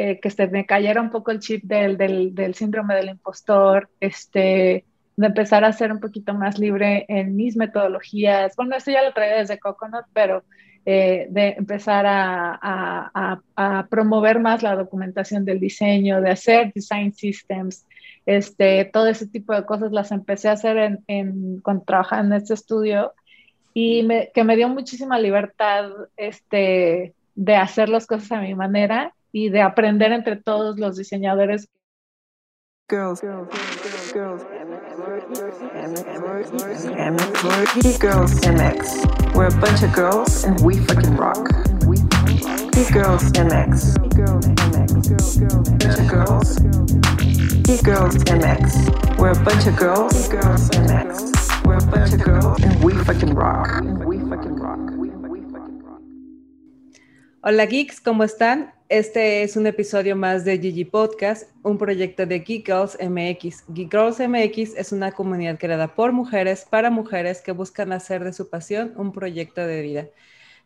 eh, que se me cayera un poco el chip del, del, del, síndrome del impostor, este, de empezar a ser un poquito más libre en mis metodologías. Bueno, esto ya lo traía desde Coconut, pero eh, de empezar a, a, a, promover más la documentación del diseño, de hacer design systems, este, todo ese tipo de cosas las empecé a hacer en, en, cuando trabajaba en este estudio y me, que me dio muchísima libertad este, de hacer las cosas a mi manera y de aprender entre todos los diseñadores. Girls, girls, girls, girls. girls MX. We're a bunch of girls and we fucking rock. girls MX. girls MX. Bunch of girls. girls MX. We're a bunch of girls. girls MX. We're a bunch of girls and we fucking rock. We fucking rock. Hola geeks, ¿cómo están? Este es un episodio más de Gigi Podcast, un proyecto de Geek Girls MX. Geek Girls MX es una comunidad creada por mujeres para mujeres que buscan hacer de su pasión un proyecto de vida.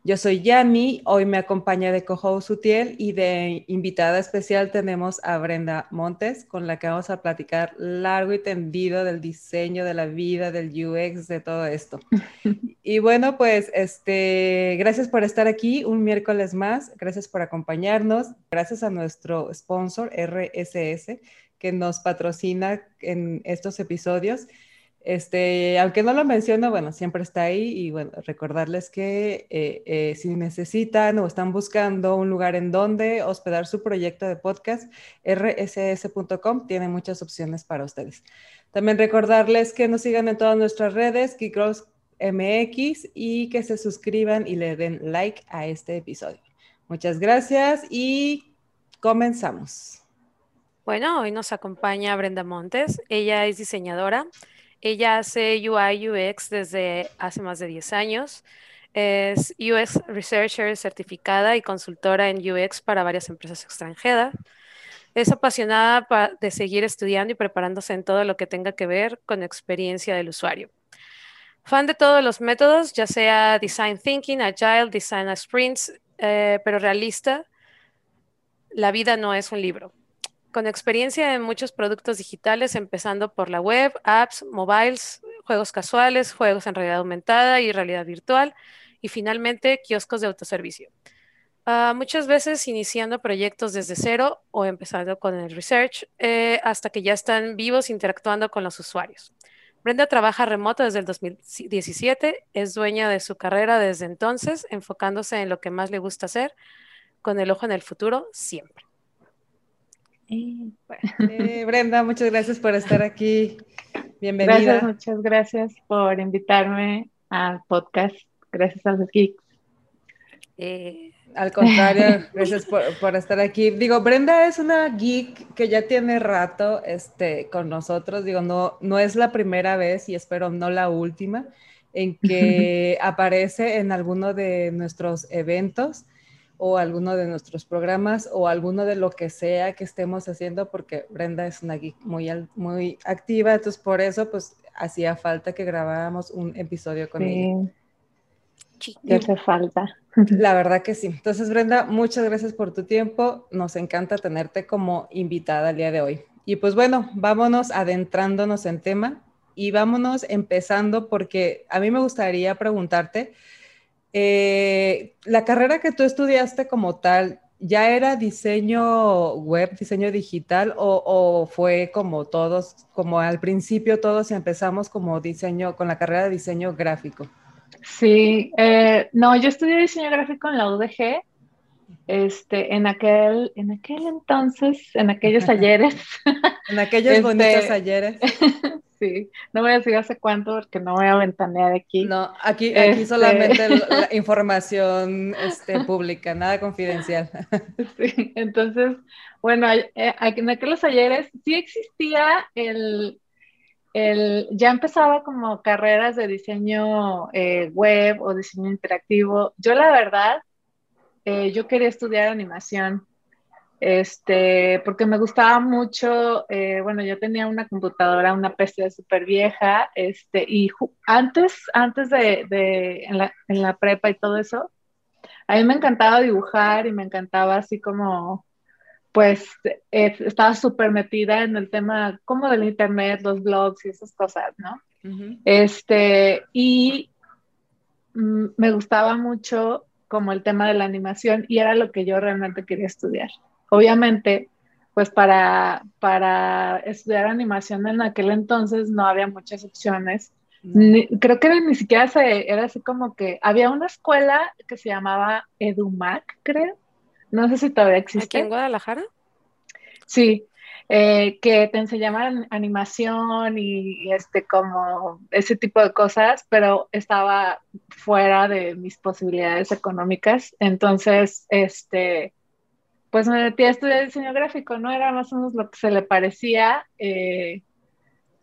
Yo soy Yami, hoy me acompaña de Cojo Sutiel y de invitada especial tenemos a Brenda Montes, con la que vamos a platicar largo y tendido del diseño, de la vida, del UX, de todo esto. y bueno, pues este, gracias por estar aquí un miércoles más, gracias por acompañarnos, gracias a nuestro sponsor RSS que nos patrocina en estos episodios. Este, aunque no lo menciono, bueno, siempre está ahí y bueno, recordarles que eh, eh, si necesitan o están buscando un lugar en donde hospedar su proyecto de podcast, rss.com tiene muchas opciones para ustedes. También recordarles que nos sigan en todas nuestras redes, MX, y que se suscriban y le den like a este episodio. Muchas gracias y comenzamos. Bueno, hoy nos acompaña Brenda Montes. Ella es diseñadora ella hace UI UX desde hace más de 10 años. Es UX Researcher certificada y consultora en UX para varias empresas extranjeras. Es apasionada de seguir estudiando y preparándose en todo lo que tenga que ver con experiencia del usuario. Fan de todos los métodos, ya sea Design Thinking, Agile, Design Sprints, eh, pero realista. La vida no es un libro con experiencia en muchos productos digitales, empezando por la web, apps, mobiles, juegos casuales, juegos en realidad aumentada y realidad virtual, y finalmente kioscos de autoservicio. Uh, muchas veces iniciando proyectos desde cero o empezando con el research eh, hasta que ya están vivos interactuando con los usuarios. Brenda trabaja remoto desde el 2017, es dueña de su carrera desde entonces, enfocándose en lo que más le gusta hacer, con el ojo en el futuro siempre. Eh, Brenda, muchas gracias por estar aquí. Bienvenida. Gracias, muchas gracias por invitarme al podcast. Gracias a los geeks. Eh, al contrario, gracias por, estar aquí. Digo, Brenda es una geek que ya tiene rato este, con nosotros. Digo, no, no es la primera vez y espero no la última en que aparece en alguno de nuestros eventos o alguno de nuestros programas o alguno de lo que sea que estemos haciendo, porque Brenda es una geek muy, muy activa, entonces por eso pues hacía falta que grabáramos un episodio con ella. Sí, hace falta. La verdad que sí. Entonces, Brenda, muchas gracias por tu tiempo. Nos encanta tenerte como invitada el día de hoy. Y pues bueno, vámonos adentrándonos en tema y vámonos empezando porque a mí me gustaría preguntarte, eh, la carrera que tú estudiaste como tal, ¿ya era diseño web, diseño digital o, fue como todos, como al principio todos empezamos como diseño, con la carrera de diseño gráfico? Sí, eh, no, yo estudié diseño gráfico en la UDG, este, en aquel, en aquel entonces, en aquellos ayeres. en aquellos bonitos este, ayeres. Sí, no voy a decir hace cuánto porque no voy a ventanear aquí. No, aquí, aquí este, solamente la información este, pública, nada confidencial. Sí, entonces, bueno, eh, en aquellos ayeres sí existía el, el, ya empezaba como carreras de diseño eh, web o diseño interactivo. Yo la verdad, eh, yo quería estudiar animación este, porque me gustaba mucho, eh, bueno, yo tenía una computadora, una PC súper vieja, este, y antes, antes de, de en, la, en, la, prepa y todo eso, a mí me encantaba dibujar y me encantaba así como, pues estaba súper metida en el tema como del internet, los blogs y esas cosas, ¿no? Este, y me gustaba mucho como el tema de la animación y era lo que yo realmente quería estudiar. Obviamente, pues para, para estudiar animación en aquel entonces no había muchas opciones. creo que ni siquiera se, era así como que había una escuela que se llamaba EduMac, creo. No sé si todavía existe. ¿Aquí en Guadalajara? Sí, eh, que te enseñaban animación y, este como ese tipo de cosas, pero estaba fuera de mis posibilidades económicas. Entonces, este, pues me metí a estudiar diseño gráfico, ¿no? Era más o menos lo que se le parecía. Eh,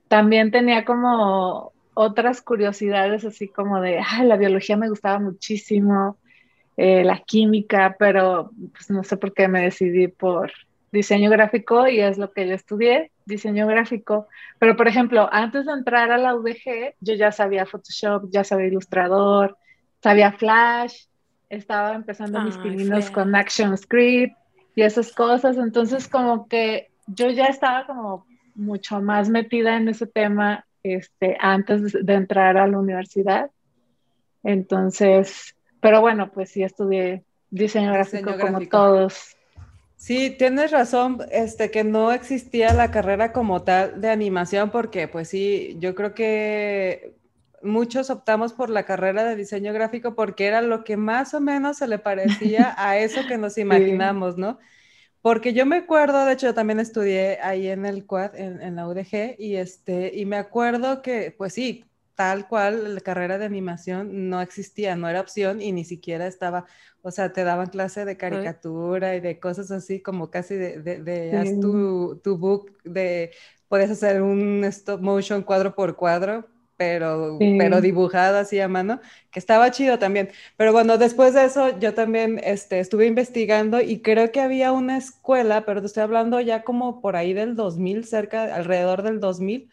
también tenía como otras curiosidades, así como de, ay, la biología me gustaba muchísimo, eh, la química, pero pues no sé por qué me decidí por diseño gráfico y es lo que yo estudié, diseño gráfico. Pero, por ejemplo, antes de entrar a la UDG, yo ya sabía Photoshop, ya sabía Ilustrador, sabía Flash, estaba empezando mis pininos con ActionScript y esas cosas. Entonces, como que yo ya estaba como mucho más metida en ese tema este, antes de entrar a la universidad. Entonces, pero bueno, pues sí estudié diseño gráfico como todos. Sí, tienes razón, este, que no existía la carrera como tal de animación, porque pues sí, yo creo que muchos optamos por la carrera de diseño gráfico porque era lo que más o menos se le parecía a eso que nos imaginamos, ¿no? Porque yo me acuerdo, de hecho, yo también estudié ahí en el Quad, en, en la UDG, y, este, y me acuerdo que, pues sí, tal cual la carrera de animación no existía, no era opción y ni siquiera estaba, o sea, te daban clase de caricatura y de cosas así como casi de, de, haz tu, tu, book, de, puedes hacer un stop motion cuadro por cuadro, pero, pero dibujado así a mano, que estaba chido también. Pero bueno, después de eso yo también este, estuve investigando y creo que había una escuela, pero te estoy hablando ya como por ahí del 2000, cerca, alrededor del 2000,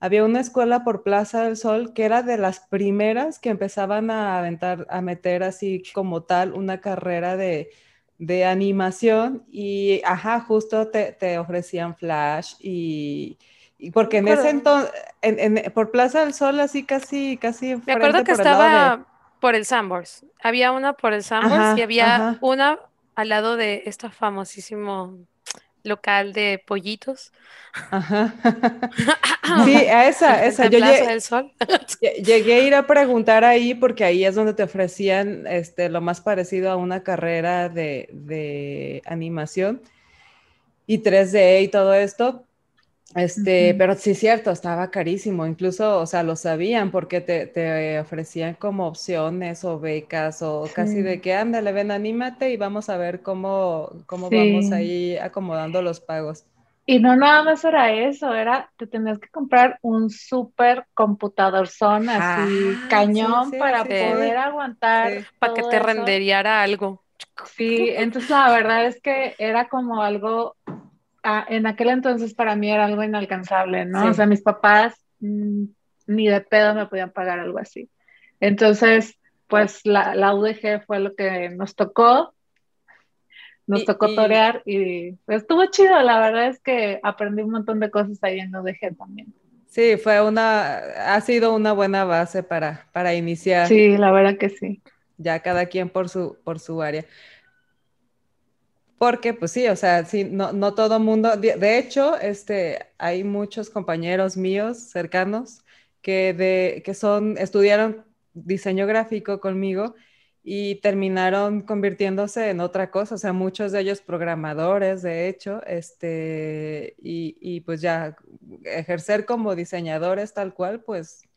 había una escuela por Plaza del Sol que era de las primeras que empezaban a aventar, a meter así como tal una carrera de, animación y, ajá, justo te, ofrecían Flash y, porque en ese entonces, por Plaza del Sol así casi, casi. Me acuerdo que estaba por el Sambors, había una por el Sambors y había una al lado de este famosísimo local de pollitos. Ajá. sí, a esa, esa. Yo llegué, del Sol. llegué a ir a preguntar ahí porque ahí es donde te ofrecían este, lo más parecido a una carrera de, de animación y 3D y todo esto. Este, pero sí es cierto, estaba carísimo, incluso, o sea, lo sabían porque te, ofrecían como opciones o becas o casi de que, ándale, ven, anímate y vamos a ver cómo, cómo vamos ahí acomodando los pagos. Y no nada más era eso, era, te tenías que comprar un súper computador son así, ah, cañón para poder aguantar. Para que te renderiara algo. Sí, entonces la verdad es que era como algo en aquel entonces para mí era algo inalcanzable, ¿no? O sea, mis papás mm, ni de pedo me podían pagar algo así. Entonces, pues la, la UDG fue lo que nos tocó, nos tocó torear y estuvo chido, la verdad es que aprendí un montón de cosas ahí en UDG también. Sí, fue una, ha sido una buena base para, para iniciar. Sí, la verdad que sí. Ya cada quien por su, por su área. Porque, pues sí, o sea, sí, no, no todo mundo, de, hecho, este, hay muchos compañeros míos cercanos que, de, que son, estudiaron diseño gráfico conmigo y terminaron convirtiéndose en otra cosa, o sea, muchos de ellos programadores, de hecho, este, y, y pues ya ejercer como diseñadores tal cual, pues,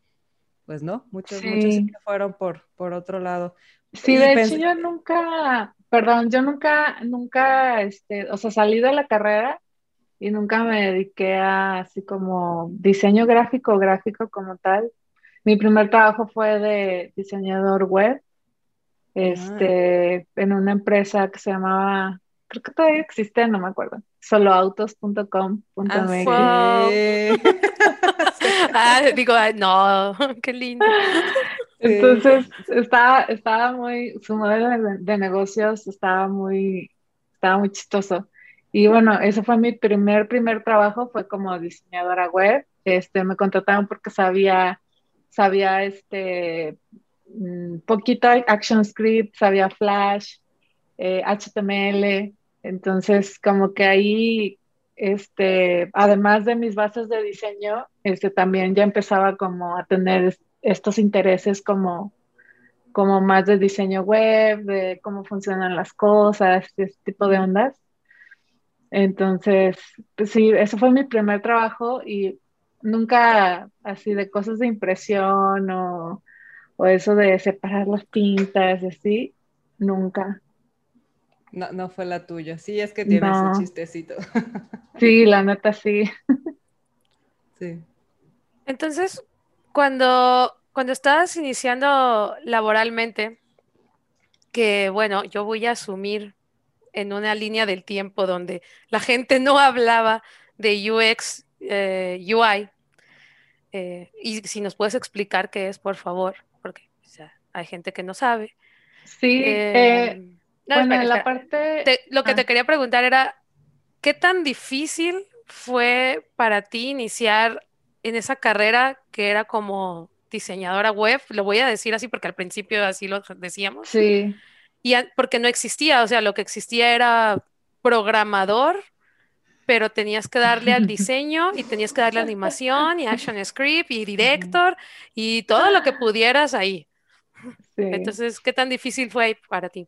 pues no, muchos, muchos sí fueron por, por otro lado. Sí, de hecho yo nunca, perdón, yo nunca, nunca, este, o sea, salí de la carrera y nunca me dediqué a así como diseño gráfico, gráfico como tal. Mi primer trabajo fue de diseñador web, este, en una empresa que se llamaba, creo que todavía existe, no me acuerdo, soloautos.com.mx. Ah, ah, digo, no, qué lindo. Entonces, estaba, estaba muy, su modelo de, negocios estaba muy, estaba muy chistoso. Y bueno, ese fue mi primer, primer trabajo, fue como diseñadora web. Este, me contrataron porque sabía, sabía este, mm, poquito ActionScript, sabía Flash, HTML. Eh, Entonces, como que ahí, este, además de mis bases de diseño, este, también ya empezaba como a tener estos intereses como como más de diseño web, de cómo funcionan las cosas, ese tipo de ondas. Entonces, pues sí, eso fue mi primer trabajo y nunca así de cosas de impresión o, eso de separar las pintas, así, nunca. No, no fue la tuya. Sí, es que tienes un chistecito. Sí, la neta sí. Sí. Entonces, cuando cuando estabas iniciando laboralmente, que bueno, yo voy a asumir en una línea del tiempo donde la gente no hablaba de UX, eh, UI, eh, y si nos puedes explicar qué es, por favor, porque hay gente que no sabe. Sí, eh, bueno, la parte... lo que te ah. quería preguntar era, ¿qué tan difícil fue para ti iniciar en esa carrera que era como diseñadora web, lo voy a decir así porque al principio así lo decíamos. Sí. Y porque no existía, o sea, lo que existía era programador, pero tenías que darle al diseño y tenías que darle animación y action script y director y todo lo que pudieras ahí. Entonces, ¿qué tan difícil fue para ti?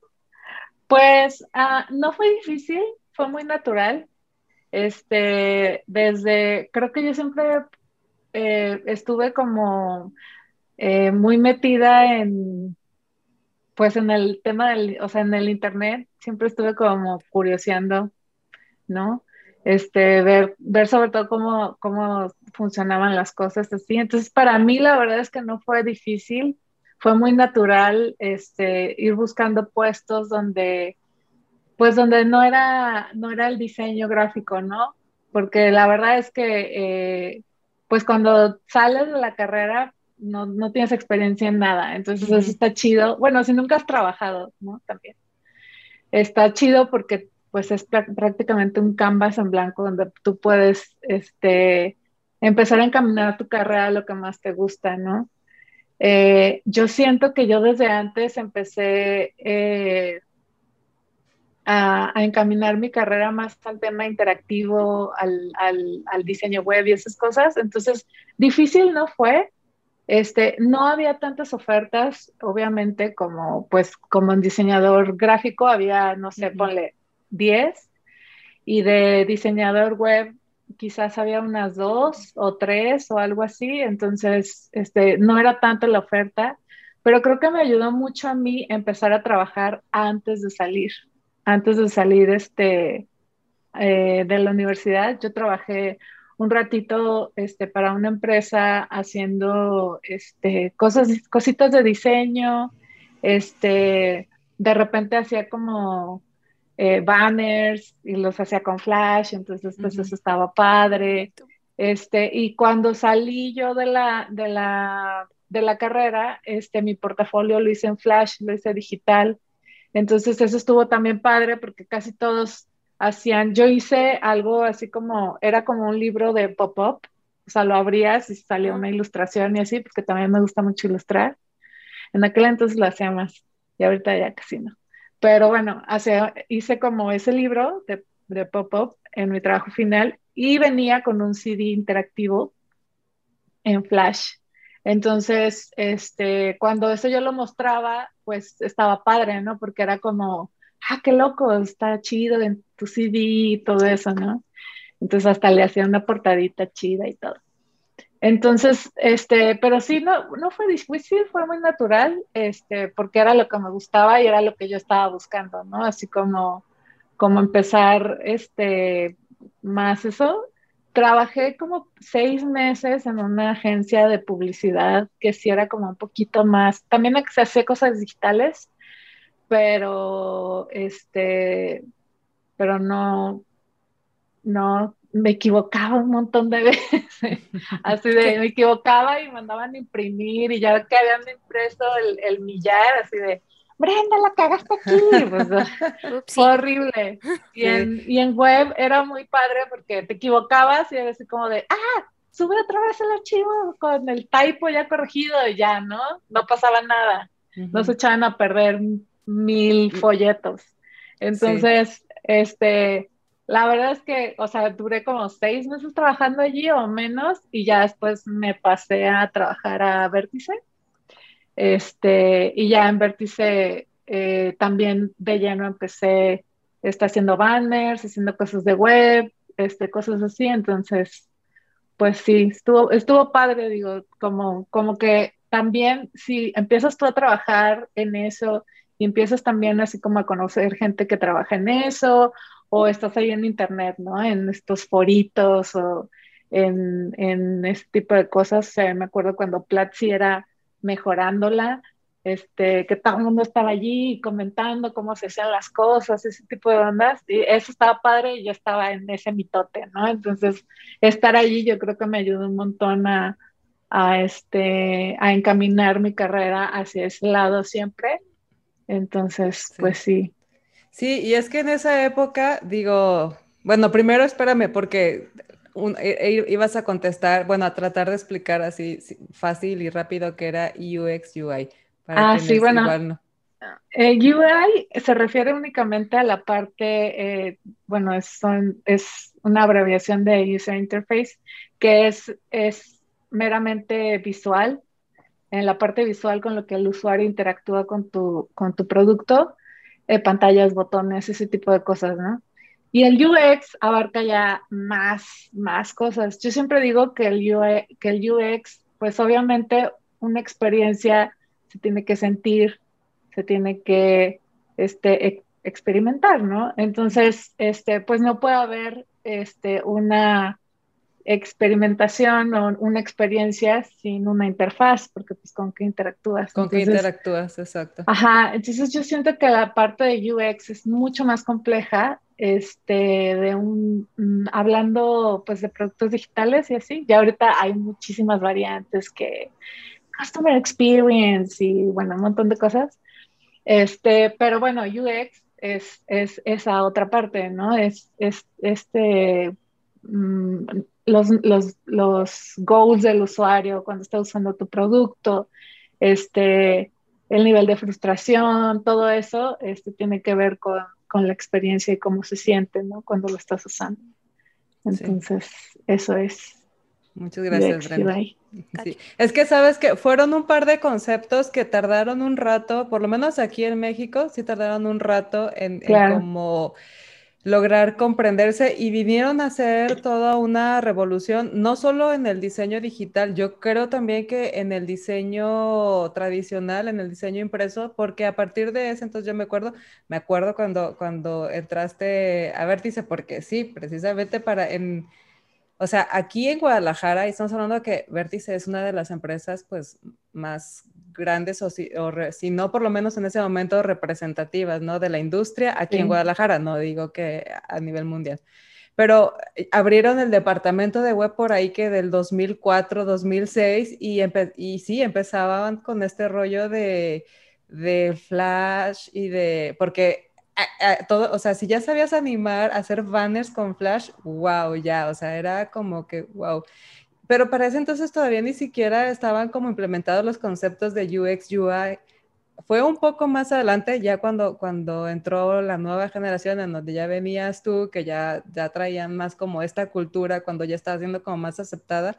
Pues ah, no fue difícil, fue muy natural. Este, desde, creo que yo siempre eh, estuve como eh, muy metida en, pues en el tema del, o sea, en el internet, siempre estuve como curioseando, ¿no? Este, ver, ver sobre todo cómo, cómo funcionaban las cosas así. Entonces, para mí la verdad es que no fue difícil, fue muy natural este, ir buscando puestos donde, pues donde no era, no era el diseño gráfico, ¿no? Porque la verdad es que eh, pues cuando sales de la carrera no, no tienes experiencia en nada, entonces eso está chido. Bueno, si nunca has trabajado, ¿no? También. Está chido porque pues es prácticamente un canvas en blanco donde tú puedes este, empezar a encaminar tu carrera a lo que más te gusta, ¿no? Eh, yo siento que yo desde antes empecé eh, a, encaminar mi carrera más al tema interactivo, al, al, diseño web y esas cosas. Entonces, difícil no fue. Este, no había tantas ofertas, obviamente, como pues como en diseñador gráfico había, no sé, ponle 10 y de diseñador web quizás había unas dos o tres o algo así, entonces este, no era tanto la oferta, pero creo que me ayudó mucho a mí empezar a trabajar antes de salir antes de salir este, eh, de la universidad, yo trabajé un ratito este, para una empresa haciendo este, cosas, cositas de diseño, este, de repente hacía como eh, banners y los hacía con flash, entonces pues eso estaba padre. Este, y cuando salí yo de la, de la, de la carrera, este, mi portafolio lo hice en flash, lo hice digital, entonces eso estuvo también padre porque casi todos hacían, yo hice algo así como, era como un libro de pop-up, o sea, lo abrías y salía una ilustración y así, porque también me gusta mucho ilustrar. En aquel entonces lo hacía más y ahorita ya casi no. Pero bueno, hice como ese libro de, de pop-up en mi trabajo final y venía con un CD interactivo en Flash. Entonces, este, cuando eso yo lo mostraba, pues estaba padre, ¿no? Porque era como, ah, qué loco, está chido en tu CD y todo eso, ¿no? Entonces hasta le hacía una portadita chida y todo. Entonces, este, pero sí, no, no fue difícil, fue muy natural, este, porque era lo que me gustaba y era lo que yo estaba buscando, ¿no? Así como, como empezar, este, más eso, trabajé como seis meses en una agencia de publicidad que sí era como un poquito más, también se hacía cosas digitales, pero este, pero no, no, me equivocaba un montón de veces, así de, me equivocaba y mandaban imprimir y ya que habían impreso el, el millar, así de, Brenda, la cagaste aquí. Pues, fue horrible. Y, en, y en web era muy padre porque te equivocabas y era así como de, ah, sube otra vez el archivo con el typo ya corregido y ya, ¿no? No pasaba nada. No se echaban a perder mil folletos. Entonces, este, la verdad es que, o sea, duré como seis meses trabajando allí o menos y ya después me pasé a trabajar a Vértice. Este, y ya en Vértice eh, también de lleno empecé, está haciendo banners, haciendo cosas de web, este, cosas así. Entonces, pues sí, estuvo, estuvo padre, digo, como, como que también si empiezas tú a trabajar en eso y empiezas también así como a conocer gente que trabaja en eso o estás ahí en internet, ¿no? En estos foritos o en, en este tipo de cosas. O me acuerdo cuando Platzi era mejorándola, este, que todo el mundo estaba allí comentando cómo se hacían las cosas, ese tipo de ondas, y eso estaba padre y yo estaba en ese mitote, ¿no? Entonces, estar allí yo creo que me ayudó un montón a, a, este, a encaminar mi carrera hacia ese lado siempre. Entonces, pues sí. Sí, y es que en esa época, digo, bueno, primero espérame, porque e, e, ibas a contestar, bueno, a tratar de explicar así fácil y rápido que era UX UI. ah, sí, bueno. El UI se refiere únicamente a la parte, eh, bueno, es, es una abreviación de User Interface, que es, es meramente visual, en la parte visual con lo que el usuario interactúa con tu, con tu producto eh, pantallas, botones, ese tipo de cosas, ¿no? Y el UX abarca ya más, más cosas. Yo siempre digo que el, UX, que el UX, pues obviamente una experiencia se tiene que sentir, se tiene que este, experimentar, ¿no? Entonces, este, pues no puede haber este, una experimentación o una experiencia sin una interfaz, porque pues con qué interactúas. Con qué interactúas, exacto. Ajá, entonces yo siento que la parte de UX es mucho más compleja, este, de un, mm, hablando pues de productos digitales y así, ya ahorita hay muchísimas variantes que Customer Experience y bueno, un montón de cosas, este, pero bueno, UX es, es esa otra parte, ¿no? Es, es este, mm, los, los, los goals del usuario cuando está usando tu producto, este, el nivel de frustración, todo eso este, tiene que ver con, con la experiencia y cómo se siente ¿no? cuando lo estás usando. Entonces, eso es. Muchas gracias, Brenda. Es que sabes que fueron un par de conceptos que tardaron un rato, por lo menos aquí en México, sí tardaron un rato en, en como lograr comprenderse y vinieron a hacer toda una revolución, no solo en el diseño digital, yo creo también que en el diseño tradicional, en el diseño impreso, porque a partir de ese entonces yo me acuerdo, me acuerdo cuando, cuando entraste a Vértice, porque sí, precisamente para en o sea, aquí en Guadalajara, y estamos hablando de que Vértice es una de las empresas pues más grandes o, si, no por lo menos en ese momento representativas, ¿no? De la industria aquí en Guadalajara, no digo que a nivel mundial. Pero eh, abrieron el departamento de web por ahí que del 2004, 2006 y, y sí, empezaban con este rollo de, de Flash y de, porque todo, o sea, si ya sabías animar, hacer banners con Flash, wow, ya, o sea, era como que wow. Pero para ese entonces todavía ni siquiera estaban como implementados los conceptos de UX, UI. Fue un poco más adelante, ya cuando, cuando entró la nueva generación, en donde ya venías tú, que ya, ya traían más como esta cultura, cuando ya estaba siendo como más aceptada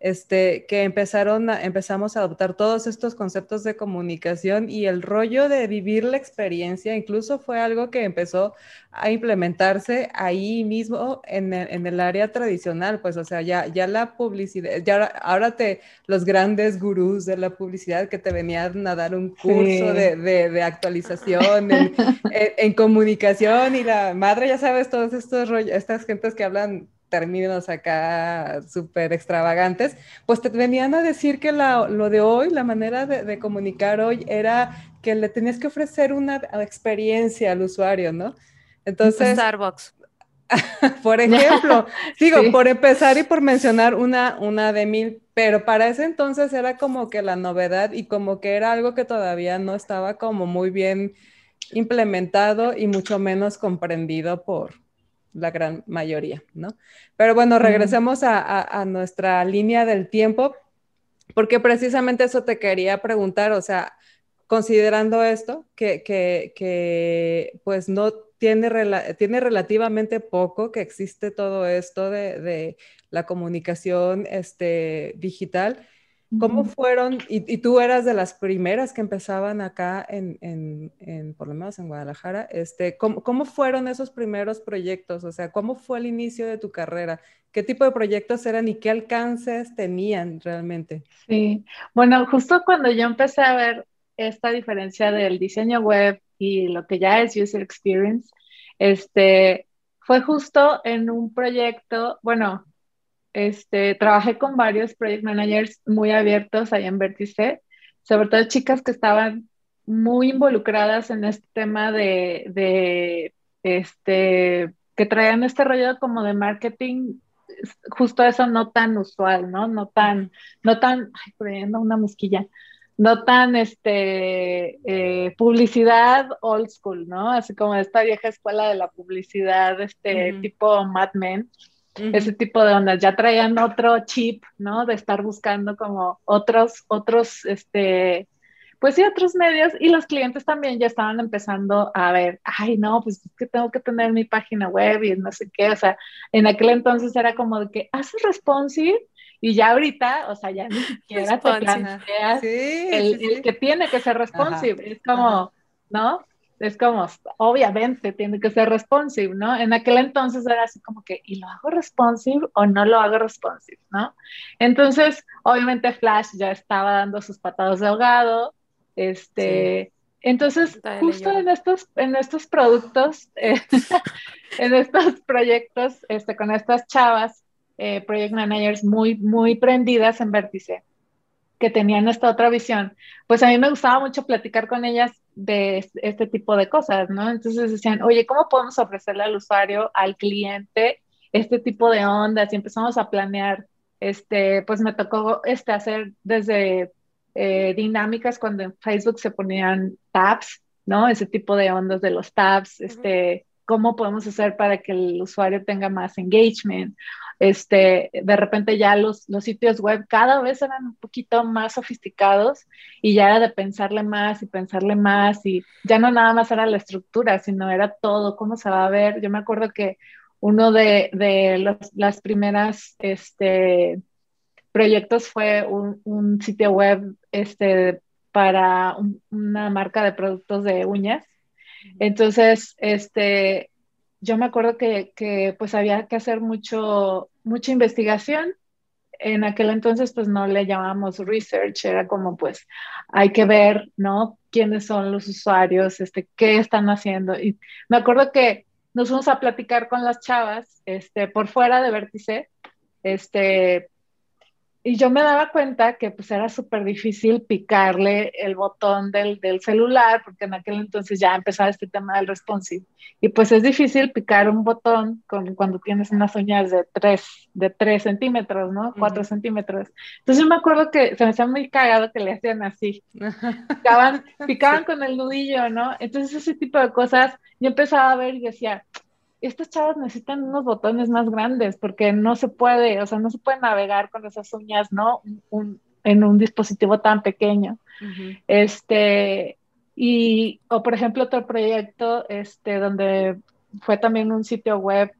este, que empezaron empezamos a adoptar todos estos conceptos de comunicación y el rollo de vivir la experiencia incluso fue algo que empezó a implementarse ahí mismo en el, área tradicional, pues o sea, ya, ya la publicidad, ya ahora te, los grandes gurús de la publicidad que te venían a dar un curso de, actualización en, en, comunicación y la madre, ya sabes, todos estos rollos, estas gentes que hablan términos acá súper extravagantes, pues te venían a decir que lo de hoy, la manera de, comunicar hoy era que le tenías que ofrecer una experiencia al usuario, ¿no? Entonces... Starbucks. por ejemplo, digo, por empezar y por mencionar una, una de mil, pero para ese entonces era como que la novedad y como que era algo que todavía no estaba como muy bien implementado y mucho menos comprendido por la gran mayoría, ¿no? Pero bueno, regresemos a, nuestra línea del tiempo, porque precisamente eso te quería preguntar, o sea, considerando esto, que, que, pues no tiene, tiene relativamente poco que existe todo esto de, de la comunicación este, digital, ¿Cómo fueron? Y, tú eras de las primeras que empezaban acá en, en, en por lo menos en Guadalajara. Este, ¿cómo, ¿cómo, fueron esos primeros proyectos? O sea, ¿cómo fue el inicio de tu carrera? ¿Qué tipo de proyectos eran y qué alcances tenían realmente? Sí, bueno, justo cuando yo empecé a ver esta diferencia del diseño web y lo que ya es user experience, este, fue justo en un proyecto, bueno, este, trabajé con varios project managers muy abiertos ahí en Vértice, sobre todo chicas que estaban muy involucradas en este tema de, de este, que traían este rollo como de marketing, justo eso no tan usual, ¿no? No tan, no tan, ay, una mosquilla, no tan, este, eh, publicidad old school, ¿no? Así como esta vieja escuela de la publicidad, este, tipo Mad Men ese tipo de ondas. Ya traían otro chip, ¿no? De estar buscando como otros, otros, este, pues sí, otros medios. Y los clientes también ya estaban empezando a ver, ay, no, pues es que tengo que tener mi página web y no sé qué, o sea, en aquel entonces era como de que haces responsive y ya ahorita, o sea, ya ni siquiera te planteas el, que tiene que ser responsive, es como, ¿no? Es como, obviamente tiene que ser responsive, ¿no? En aquel entonces era así como que, ¿y lo hago responsive o no lo hago responsive, ¿no? Entonces, obviamente Flash ya estaba dando sus patadas de ahogado, este, entonces, justo en estos, en estos productos, en estos proyectos, este, con estas chavas, eh, project managers muy, muy prendidas en vértice, que tenían esta otra visión, pues a mí me gustaba mucho platicar con ellas de este tipo de cosas, ¿no? Entonces decían, oye, ¿cómo podemos ofrecerle al usuario, al cliente, este tipo de ondas? Y empezamos a planear, este, pues me tocó este, hacer desde eh, dinámicas cuando en Facebook se ponían tabs, ¿no? Ese tipo de ondas de los tabs, este, cómo podemos hacer para que el usuario tenga más engagement este, de repente ya los, los sitios web cada vez eran un poquito más sofisticados y ya era de pensarle más y pensarle más y ya no nada más era la estructura, sino era todo, cómo se va a ver. Yo me acuerdo que uno de, de los, las primeras este, proyectos fue un, un, sitio web este, para una marca de productos de uñas. Entonces, este, yo me acuerdo que, pues había que hacer mucho, mucha investigación. En aquel entonces pues no le llamamos research, era como pues hay que ver, ¿no? ¿Quiénes son los usuarios? Este, ¿Qué están haciendo? Y me acuerdo que nos fuimos a platicar con las chavas, este, por fuera de Vértice, este, y yo me daba cuenta que pues era súper difícil picarle el botón del, del, celular, porque en aquel entonces ya empezaba este tema del responsive. Y pues es difícil picar un botón con, cuando tienes unas uñas de 3, de 3 centímetros, ¿no? 4 centímetros. Entonces yo me acuerdo que se me hacía muy cagado que le hacían así. Picaban, picaban con el nudillo, ¿no? Entonces ese tipo de cosas yo empezaba a ver y decía, estos chavos necesitan unos botones más grandes porque no se puede, o sea, no se puede navegar con esas uñas, ¿no? en un dispositivo tan pequeño. Este, y, o por ejemplo, otro proyecto, este, donde fue también un sitio web,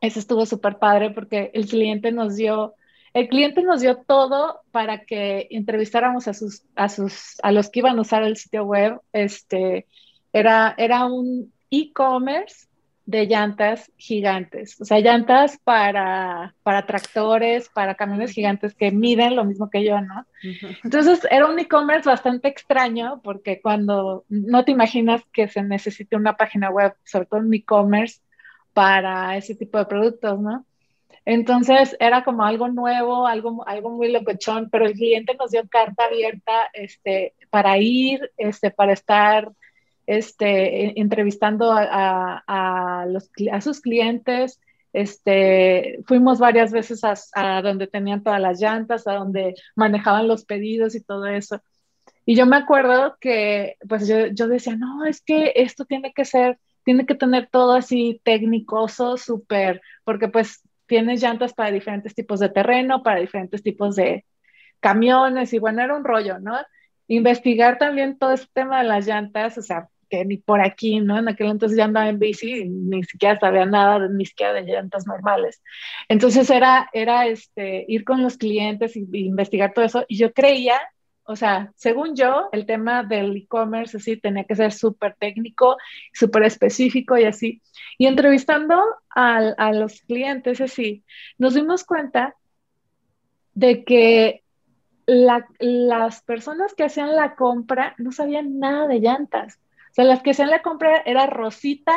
ese estuvo súper padre porque el cliente nos dio, el cliente nos dio todo para que entrevistáramos a sus, a sus, a los que iban a usar el sitio web, este, era, era un e-commerce de llantas gigantes, o sea, llantas para, para tractores, para camiones gigantes que miden lo mismo que yo, ¿no? Entonces era un e-commerce bastante extraño porque cuando no te imaginas que se necesite una página web, sobre todo un e-commerce, para ese tipo de productos, ¿no? Entonces era como algo nuevo, algo, algo muy locochón, pero el cliente nos dio carta abierta este, para ir, este, para estar este, entrevistando a, a sus clientes, este, fuimos varias veces a, donde tenían todas las llantas, a donde manejaban los pedidos y todo eso. Y yo me acuerdo que, pues yo, yo decía, no, es que esto tiene que ser, tiene que tener todo así técnicoso, súper, porque pues tienes llantas para diferentes tipos de terreno, para diferentes tipos de camiones, y bueno, era un rollo, ¿no? Investigar también todo este tema de las llantas, o sea, ni por aquí, ¿no? En aquel entonces ya andaba en bici ni siquiera sabía nada, ni siquiera de llantas normales. Entonces era, era este, ir con los clientes y, investigar todo eso. Y yo creía, o sea, según yo, el tema del e-commerce así tenía que ser súper técnico, súper específico y así. Y entrevistando a los clientes así, nos dimos cuenta de que las personas que hacían la compra no sabían nada de llantas. O sea, las que hacían la compra era Rosita,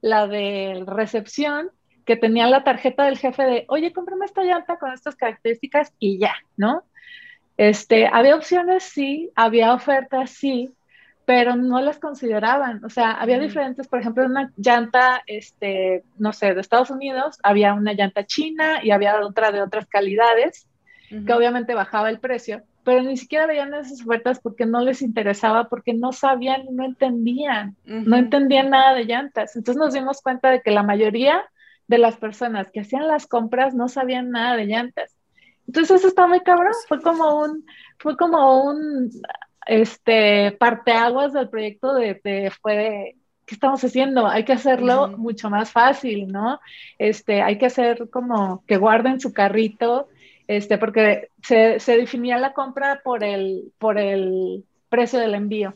la de recepción, que tenía la tarjeta del jefe de, oye, cómprame esta llanta con estas características y ya, ¿no? Este, había opciones, sí, había ofertas, sí, pero no las consideraban. O sea, había diferentes, por ejemplo, una llanta, este, no sé, de Estados Unidos, había una llanta china y había otra de otras calidades, que obviamente bajaba el precio, pero ni siquiera veían esas ofertas porque no les interesaba, porque no sabían no entendían, no entendían nada de llantas. Entonces nos dimos cuenta de que la mayoría de las personas que hacían las compras no sabían nada de llantas. Entonces eso está muy cabrón, fue como un, fue como un, este, parteaguas del proyecto de, de fue de, ¿qué estamos haciendo? Hay que hacerlo mucho más fácil, ¿no? Este, hay que hacer como que guarden su carrito, este, porque se, se, definía la compra por el, por el precio del envío.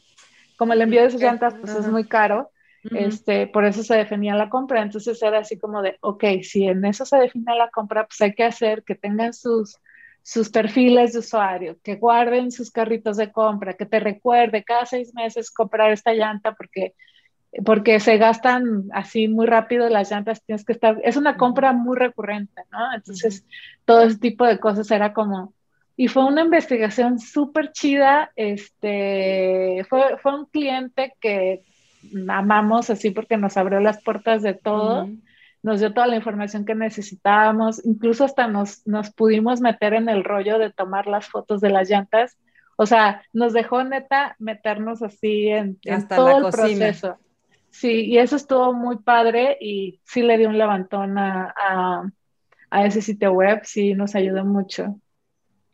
Como el envío de sus llantas pues, es muy caro, este, por eso se definía la compra. Entonces era así como de, ok, si en eso se define la compra, pues hay que hacer que tengan sus, sus perfiles de usuario, que guarden sus carritos de compra, que te recuerde cada seis meses comprar esta llanta porque porque se gastan así muy rápido las llantas, tienes que estar, es una compra muy recurrente, ¿no? Entonces, todo ese tipo de cosas era como, y fue una investigación súper chida, este, fue, fue un cliente que amamos así porque nos abrió las puertas de todo, nos dio toda la información que necesitábamos, incluso hasta nos, nos pudimos meter en el rollo de tomar las fotos de las llantas, o sea, nos dejó neta meternos así en, todo el proceso. Sí, y eso estuvo muy padre y sí le dio un levantón a, a, ese sitio web, sí nos ayudó mucho.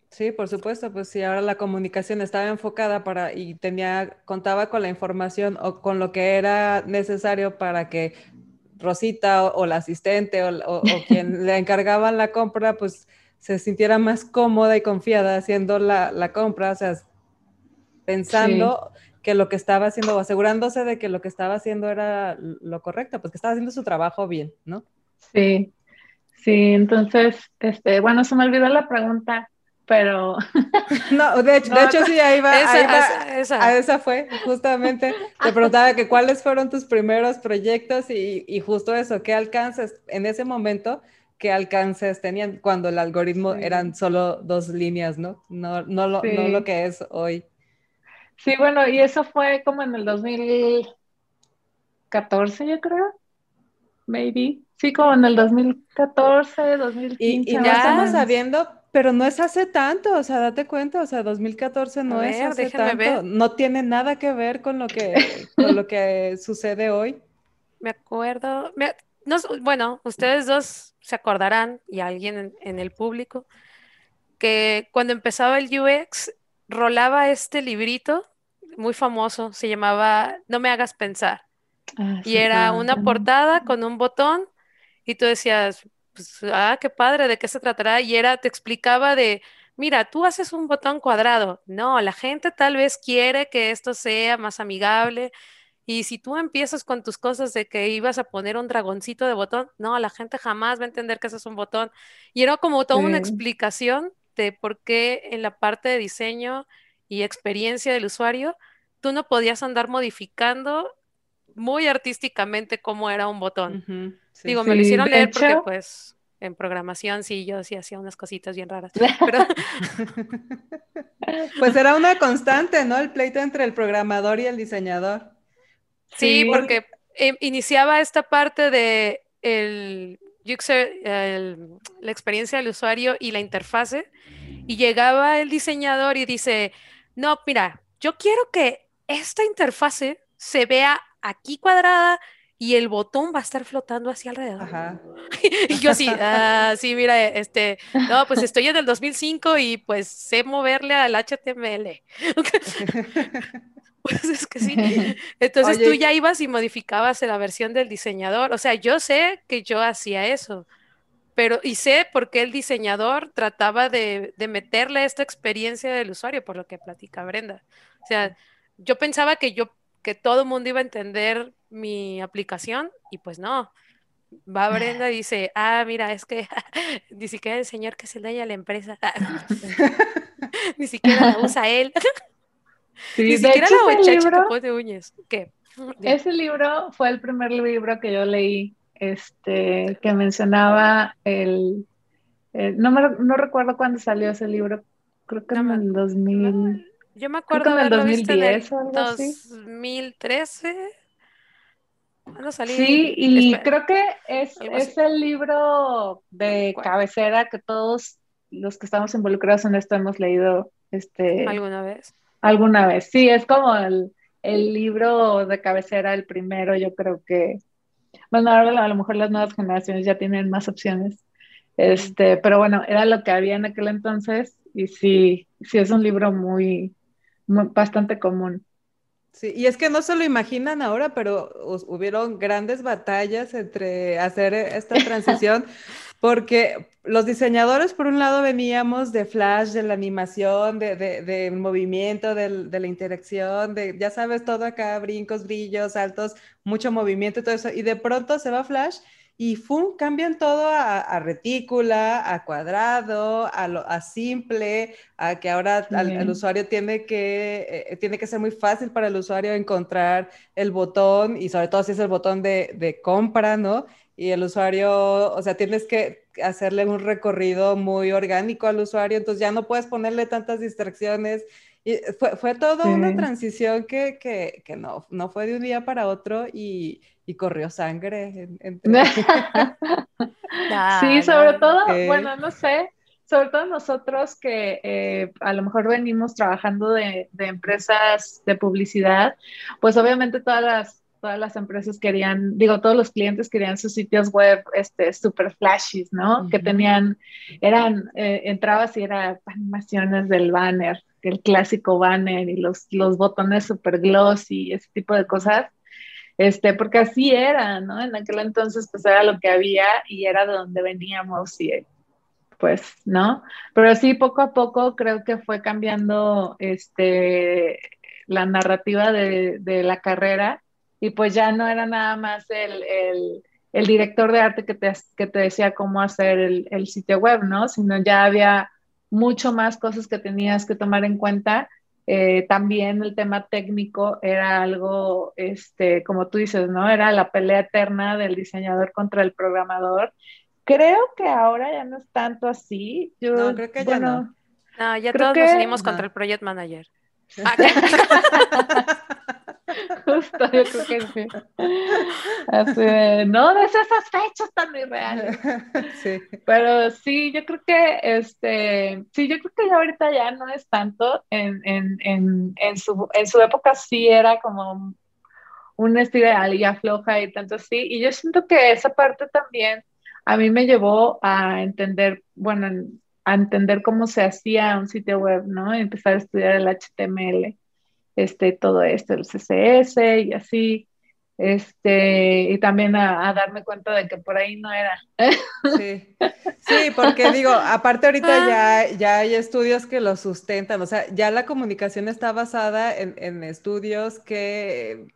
Sí, por supuesto, pues sí, ahora la comunicación estaba enfocada para y tenía, contaba con la información o con lo que era necesario para que Rosita o, la asistente o, quien le encargaban la compra, pues se sintiera más cómoda y confiada haciendo la, la compra, o sea, pensando que lo que estaba haciendo, o asegurándose de que lo que estaba haciendo era lo correcto, pues que estaba haciendo su trabajo bien, ¿no? Sí, sí, entonces, este, bueno, se me olvidó la pregunta, pero... No, de hecho, de hecho sí, ahí va, esa, esa. esa fue, justamente, te preguntaba que cuáles fueron tus primeros proyectos y, y justo eso, ¿qué alcances en ese momento? qué alcances tenían cuando el algoritmo eran solo dos líneas, ¿no? No, no, lo, no lo que es hoy. Sí, bueno, y eso fue como en el 2014, yo creo. Maybe. Sí, como en el 2014, 2015. Y, y ya estamos sabiendo, pero no es hace tanto, o sea, date cuenta, o sea, 2014 no es hace tanto, no tiene nada que ver con lo que, con lo que sucede hoy. Me acuerdo, no, bueno, ustedes dos se acordarán, y alguien en el público, que cuando empezaba el UX rolaba este librito muy famoso, se llamaba No me hagas pensar. Ah, y era una portada con un botón y tú decías, pues, ah, qué padre, ¿de qué se tratará? Y era, te explicaba de, mira, tú haces un botón cuadrado. No, la gente tal vez quiere que esto sea más amigable. Y si tú empiezas con tus cosas de que ibas a poner un dragoncito de botón, no, la gente jamás va a entender que ese es un botón. Y era como toda una explicación de por qué en la parte de diseño y experiencia del usuario, tú no podías andar modificando muy artísticamente cómo era un botón. Digo, me lo hicieron leer porque pues en programación sí, yo sí hacía unas cositas bien raras. pues era una constante, ¿no? El pleito entre el programador y el diseñador. Sí, porque em, iniciaba esta parte de el, la experiencia del usuario y la interfase, y llegaba el diseñador y dice, no, mira, yo quiero que esta interfase se vea aquí cuadrada y el botón va a estar flotando hacia alrededor. y yo sí, ah, sí, mira, este, no, pues estoy en el 2005 y pues sé moverle al HTML. pues es que sí. Entonces tú ya ibas y modificabas la versión del diseñador. O sea, yo sé que yo hacía eso, pero y sé por qué el diseñador trataba de, de meterle esta experiencia del usuario, por lo que platica Brenda. O sea, yo pensaba que yo que todo el mundo iba a entender mi aplicación y pues no. Va Brenda y dice, ah, mira, es que ni siquiera el señor que se daña la empresa, ni siquiera la usa él. Ni siquiera la muchacha que uñas. ¿Qué? Ese libro fue el primer libro que yo leí, este, que mencionaba el, no, me, no recuerdo cuándo salió ese libro, creo que en el 2000. Yo me acuerdo de 2010 o algo 2013. ¿Cuándo salió? Sí, y creo que es, es el libro de cabecera que todos los que estamos involucrados en esto hemos leído este, alguna vez. Alguna vez, sí, es como el, el libro de cabecera, el primero, yo creo que, bueno, ahora a lo mejor las nuevas generaciones ya tienen más opciones, este, pero bueno, era lo que había en aquel entonces y sí, sí es un libro muy, bastante común. Sí, y es que no se lo imaginan ahora, pero hubieron grandes batallas entre hacer esta transición, porque los diseñadores, por un lado, veníamos de flash, de la animación, de, de movimiento, de la interacción, de, ya sabes, todo acá, brincos, brillos, saltos, mucho movimiento y todo eso, y de pronto se va flash y ¡fum! cambian todo a, retícula, a cuadrado, a, lo, a simple, a que ahora el usuario tiene que, eh, tiene que ser muy fácil para el usuario encontrar el botón y sobre todo si es el botón de, de compra, ¿no? Y el usuario, o sea, tienes que hacerle un recorrido muy orgánico al usuario, entonces ya no puedes ponerle tantas distracciones. Y fue, fue toda una transición que, que, que no, no fue de un día para otro y, y corrió sangre. Entre... sí, sobre todo, bueno, no sé, sobre todo nosotros que eh, a lo mejor venimos trabajando de, empresas de publicidad, pues obviamente todas las, todas las empresas querían, digo, todos los clientes querían sus sitios web este, super flashes, ¿no? Que tenían, eran, eh, entrabas y eran animaciones del banner, el clásico banner y los, los botones super glossy y ese tipo de cosas este, porque así era, ¿no? En aquel entonces pues era lo que había y era de donde veníamos y pues, ¿no? Pero sí, poco a poco creo que fue cambiando este, la narrativa de, la carrera y pues ya no era nada más el, director de arte que te, que te decía cómo hacer el, el, sitio web, ¿no? Sino ya había mucho más cosas que tenías que tomar en cuenta eh, también el tema técnico era algo, este, como tú dices, ¿no? Era la pelea eterna del diseñador contra el programador. Creo que ahora ya no es tanto así. Yo, no, creo que ya no. No, ya todos nos unimos contra el project manager. Justo, yo creo que sí. Así, no des esas fechas tan irreales. Sí. Pero sí, yo creo que este, sí, yo creo que ya ahorita ya no es tanto. En, en, en, en, su, en su época sí era como un estilo de floja y tanto así. Y yo siento que esa parte también a mí me llevó a entender, bueno, a entender cómo se hacía un sitio web, ¿no? Empezar a estudiar el HTML este, todo esto, el CSS y así, este, y también a, darme cuenta de que por ahí no era. Sí, sí porque digo, aparte ahorita ah. ya, ya hay estudios que lo sustentan, o sea, ya la comunicación está basada en, en estudios que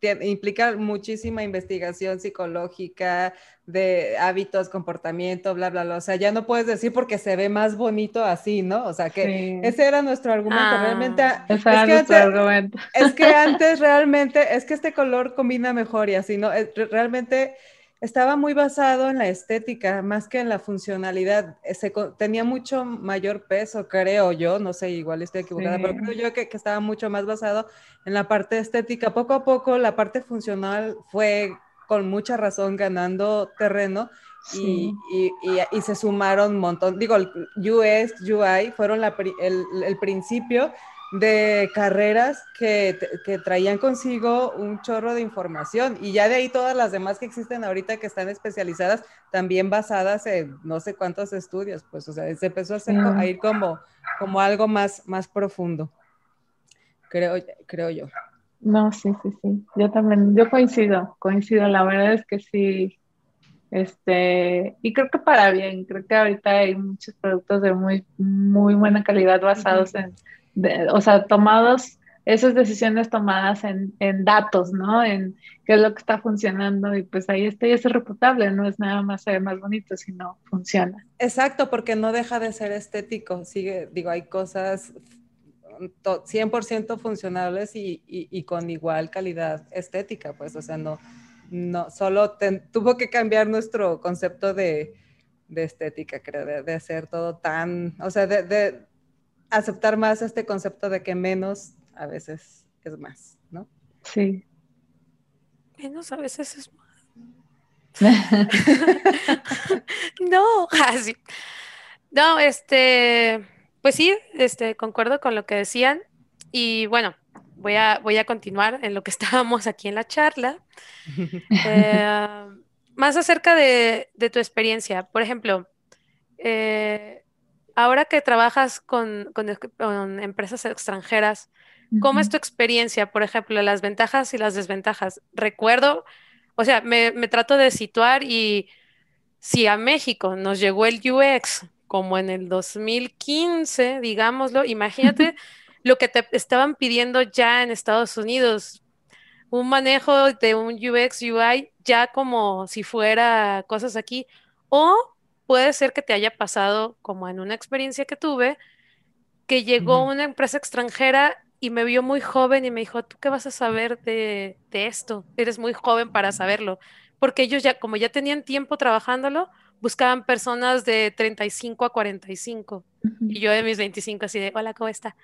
implica muchísima investigación psicológica de hábitos, comportamiento, bla, bla, bla. O sea, ya no puedes decir porque se ve más bonito así, ¿no? O sea, que ese era nuestro argumento. Ah, realmente, es, que antes, argumento. es que antes realmente, es que este color combina mejor y así, ¿no? Realmente estaba muy basado en la estética más que en la funcionalidad. Se, tenía mucho mayor peso, creo yo, no sé, igual estoy equivocada, pero creo yo que, que, estaba mucho más basado en la parte estética. Poco a poco la parte funcional fue con mucha razón ganando terreno y, y, y, se sumaron un montón. Digo, US, UI fueron la, el, el principio de carreras que, que, traían consigo un chorro de información. Y ya de ahí todas las demás que existen ahorita que están especializadas también basadas en no sé cuántos estudios, pues o sea, se empezó a, hacer, a ir como, como algo más, más profundo, creo, creo yo. No, sí, sí, sí, yo también, yo coincido, coincido, la verdad es que sí, este, y creo que para bien, creo que ahorita hay muchos productos de muy, muy buena calidad basados en o sea, tomados, esas decisiones tomadas en, en, datos, ¿no? En qué es lo que está funcionando y pues ahí está y es reputable, no es nada más ser más bonito, sino funciona. Exacto, porque no deja de ser estético, sigue, digo, hay cosas 100% funcionables y, y, y, con igual calidad estética, pues, o sea, no, no, solo tuvo que cambiar nuestro concepto de, de estética, creo, de, de, hacer todo tan, o sea, de, de, aceptar más este concepto de que menos a veces es más, ¿no? Sí. Menos a veces es más. no, así. Ah, no, este, pues sí, este, concuerdo con lo que decían. Y bueno, voy a, voy a continuar en lo que estábamos aquí en la charla. Eh, más acerca de, de, tu experiencia. Por ejemplo, eh, ahora que trabajas con, empresas extranjeras, ¿cómo es tu experiencia? Por ejemplo, las ventajas y las desventajas. Recuerdo, o sea, me, trato de situar y si a México nos llegó el UX como en el 2015, digámoslo, imagínate lo que te estaban pidiendo ya en Estados Unidos, un manejo de un UX, UI, ya como si fuera cosas aquí, o puede ser que te haya pasado como en una experiencia que tuve, que llegó una empresa extranjera y me vio muy joven y me dijo, ¿tú qué vas a saber de, esto? Eres muy joven para saberlo. Porque ellos ya, como ya tenían tiempo trabajándolo, buscaban personas de 35 a 45. Y yo de mis 25 así de, hola, ¿cómo está?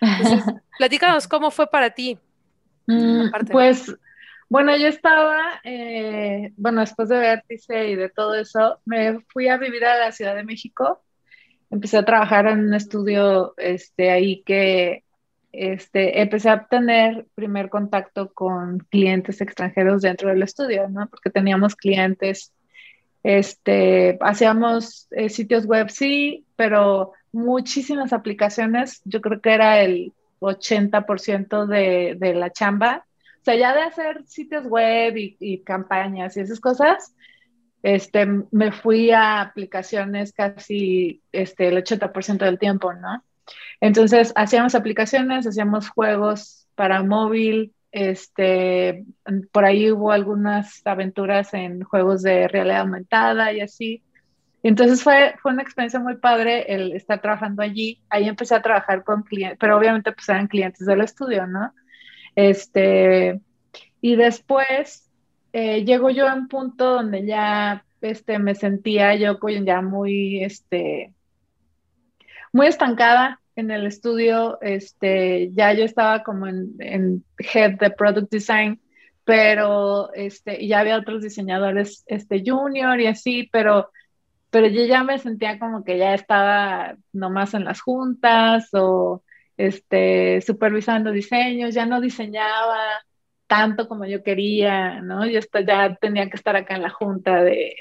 platícanos cómo fue para ti. Mm, pues bueno, yo estaba, eh, bueno, después de Vértice y de todo eso, me fui a vivir a la Ciudad de México. Empecé a trabajar en un estudio este, ahí que este, empecé a tener primer contacto con clientes extranjeros dentro del estudio, ¿no? Porque teníamos clientes, este, hacíamos eh, sitios web, sí, pero muchísimas aplicaciones, yo creo que era el 80% de, de la chamba o sea, ya de hacer sitios web y, campañas y esas cosas, este, me fui a aplicaciones casi este, el 80% del tiempo, ¿no? Entonces, hacíamos aplicaciones, hacíamos juegos para móvil, este, por ahí hubo algunas aventuras en juegos de realidad aumentada y así. Entonces fue, fue una experiencia muy padre el estar trabajando allí. Ahí empecé a trabajar con clientes, pero obviamente pues eran clientes del estudio, ¿no? Este, y después eh, llego yo a un punto donde ya este, me sentía yo ya muy, este, muy estancada en el estudio. Este, ya yo estaba como en, head de product design, pero este, ya había otros diseñadores este, junior y así, pero pero yo ya me sentía como que ya estaba nomás en las juntas o este, supervisando diseños, ya no diseñaba tanto como yo quería, ¿no? Yo ya tenía que estar acá en la junta de,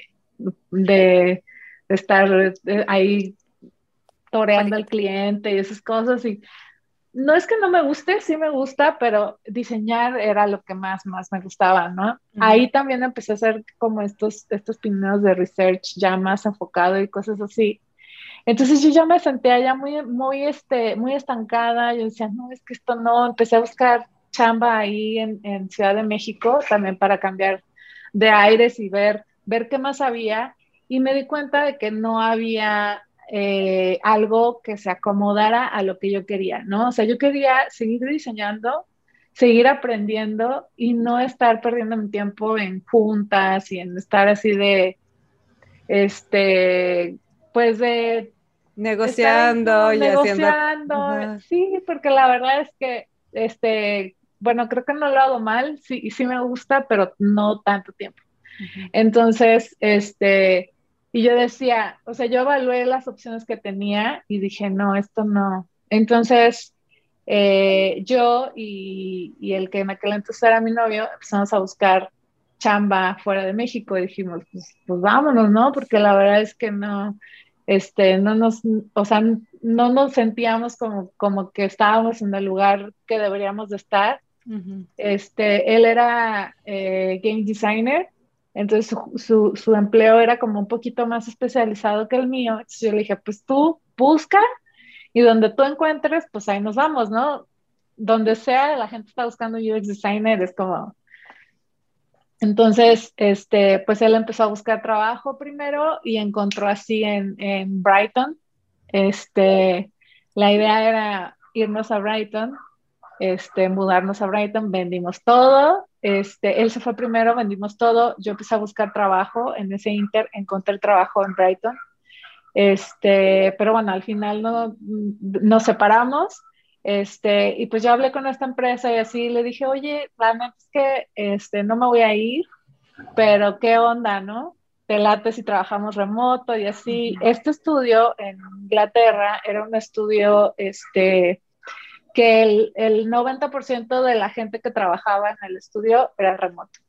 de, estar eh, ahí toreando al cliente y esas cosas y no es que no me guste, sí me gusta, pero diseñar era lo que más, más me gustaba, ¿no? Ahí también empecé a hacer como estos, estos de research ya más enfocado y cosas así. Entonces yo ya me sentía ya muy, muy, este, muy estancada, yo decía, no, es que esto no, empecé a buscar chamba ahí en, en Ciudad de México también para cambiar de aires y ver, ver qué más había. Y me di cuenta de que no había eh, algo que se acomodara a lo que yo quería, ¿no? O sea, yo quería seguir diseñando, seguir aprendiendo y no estar perdiendo mi tiempo en juntas y en estar así de, este, pues de... Negociando y negociando. Sí, porque la verdad es que, este, bueno, creo que no lo hago mal, sí, sí me gusta, pero no tanto tiempo. Entonces, este, y yo decía, o sea, yo evalué las opciones que tenía y dije, no, esto no. Entonces, eh, yo y, y, el que en aquel entonces era mi novio empezamos a buscar chamba fuera de México y dijimos, pues, pues vámonos, ¿no? Porque la verdad es que no, este, no nos, o sea, no nos sentíamos como, como que estábamos en el lugar que deberíamos de estar. Este, él era eh, game designer entonces su, su, empleo era como un poquito más especializado que el mío. Entonces yo le dije, pues tú busca y donde tú encuentres, pues ahí nos vamos, ¿no? Donde sea, la gente está buscando UX designer, es como... Entonces, este, pues él empezó a buscar trabajo primero y encontró así en, en Brighton. Este, la idea era irnos a Brighton, este, mudarnos a Brighton, vendimos todo. Este, él se fue primero, vendimos todo, yo empecé a buscar trabajo en ese Inter, encontré el trabajo en Brighton, este, pero bueno, al final no, nos separamos, este, y pues yo hablé con esta empresa y así le dije, oye, la es que este, no me voy a ir, pero qué onda, ¿no? Te late si trabajamos remoto y así. Este estudio en Inglaterra era un estudio, este, que el, el 90% de la gente que trabajaba en el estudio era remoto.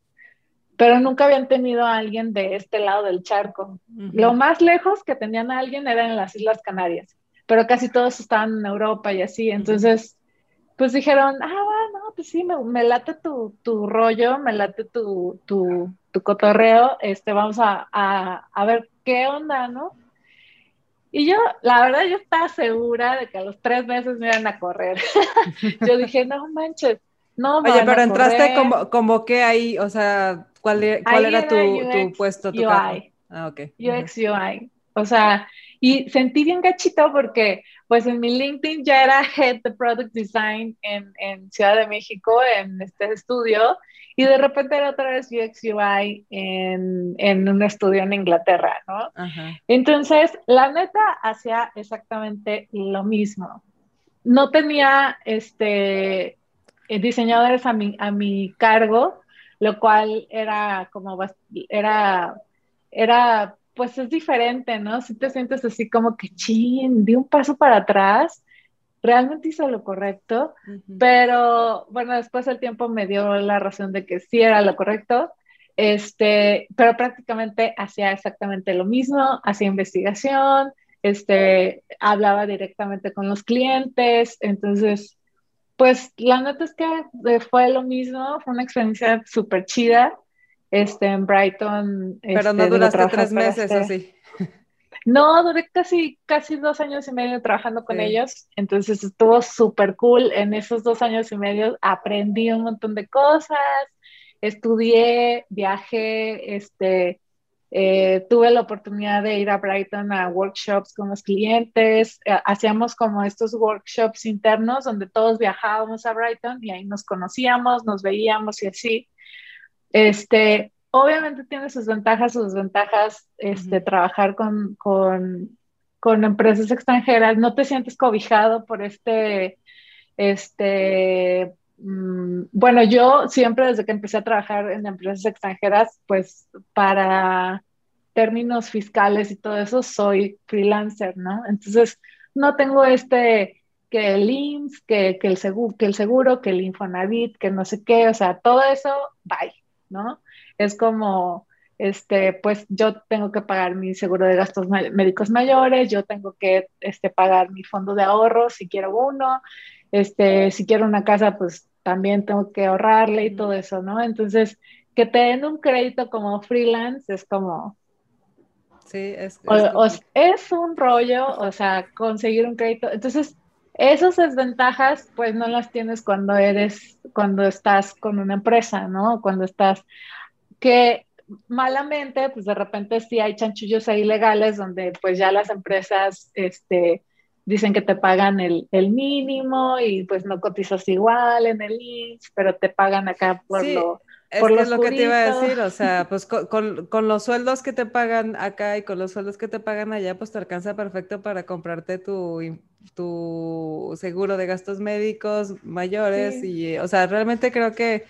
Pero nunca habían tenido a alguien de este lado del charco. Lo más lejos que tenían a alguien era en las Islas Canarias, pero casi todos estaban en Europa y así. Entonces, pues dijeron, ah, bueno, pues sí, me, me late tu, tu, rollo, me late tu, tu, tu cotorreo, este, vamos a, a, a ver qué onda, ¿no? Y yo, la verdad, yo estaba segura de que a los tres meses me iban a correr. yo dije, no manches, no Oye, pero entraste como, como que ahí, o sea, ¿cuál, e-, cuál era, tu, tu, puesto, tu UI. Ah, ok. UX UI. O sea, y sentí bien gachito porque, pues en mi LinkedIn ya era Head de Product Design en, en Ciudad de México, en este estudio, y de repente era otra vez UX UI en, en un estudio en Inglaterra, ¿no? Entonces, la neta hacía exactamente lo mismo. No tenía este, diseñadores a mi, a mi cargo, lo cual era como, era, era, pues es diferente, ¿no? Si te sientes así como que, chin, di un paso para atrás realmente hizo lo correcto, pero bueno, después el tiempo me dio la razón de que sí era lo correcto, este, pero prácticamente hacía exactamente lo mismo, hacía investigación, este, hablaba directamente con los clientes, entonces, pues la nota es que eh, fue lo mismo, fue una experiencia súper chida, este, en Brighton. Pero no este, duraste tres meses este así. No, duré casi, casi dos años y medio trabajando con ellos, entonces estuvo súper cool. En esos dos años y medio aprendí un montón de cosas, estudié, viajé, este, eh, tuve la oportunidad de ir a Brighton a workshops con los clientes, eh, hacíamos como estos workshops internos donde todos viajábamos a Brighton y ahí nos conocíamos, nos veíamos y así. Este, obviamente tiene sus ventajas, sus desventajas, este, trabajar con, con, con, empresas extranjeras, no te sientes cobijado por este, este, mm, bueno, yo siempre desde que empecé a trabajar en empresas extranjeras, pues para términos fiscales y todo eso, soy freelancer, ¿no? Entonces, no tengo este, que el IMSS, que, que, el seguro, que el seguro, que el Infonavit, que no sé qué, o sea, todo eso, bye, ¿no? es como, este, pues yo tengo que pagar mi seguro de gastos médicos mayores, yo tengo que este, pagar mi fondo de ahorro si quiero uno, este, si quiero una casa, pues también tengo que ahorrarle y todo eso, ¿no? Entonces, que te den un crédito como freelance es como... Sí, es, es un rollo, o sea, conseguir un crédito. Entonces, esas desventajas, pues no las tienes cuando eres, cuando estás con una empresa, ¿no? Cuando estás que malamente, pues de repente sí hay chanchullos ahí legales donde pues ya las empresas, este, dicen que te pagan el, mínimo y pues no cotizas igual en el INS, pero te pagan acá por lo... Es, que es lo que te iba a decir, o sea, pues con, los sueldos que te pagan acá y con los sueldos que te pagan allá, pues te alcanza perfecto para comprarte tu, tu seguro de gastos médicos mayores y, o sea, realmente creo que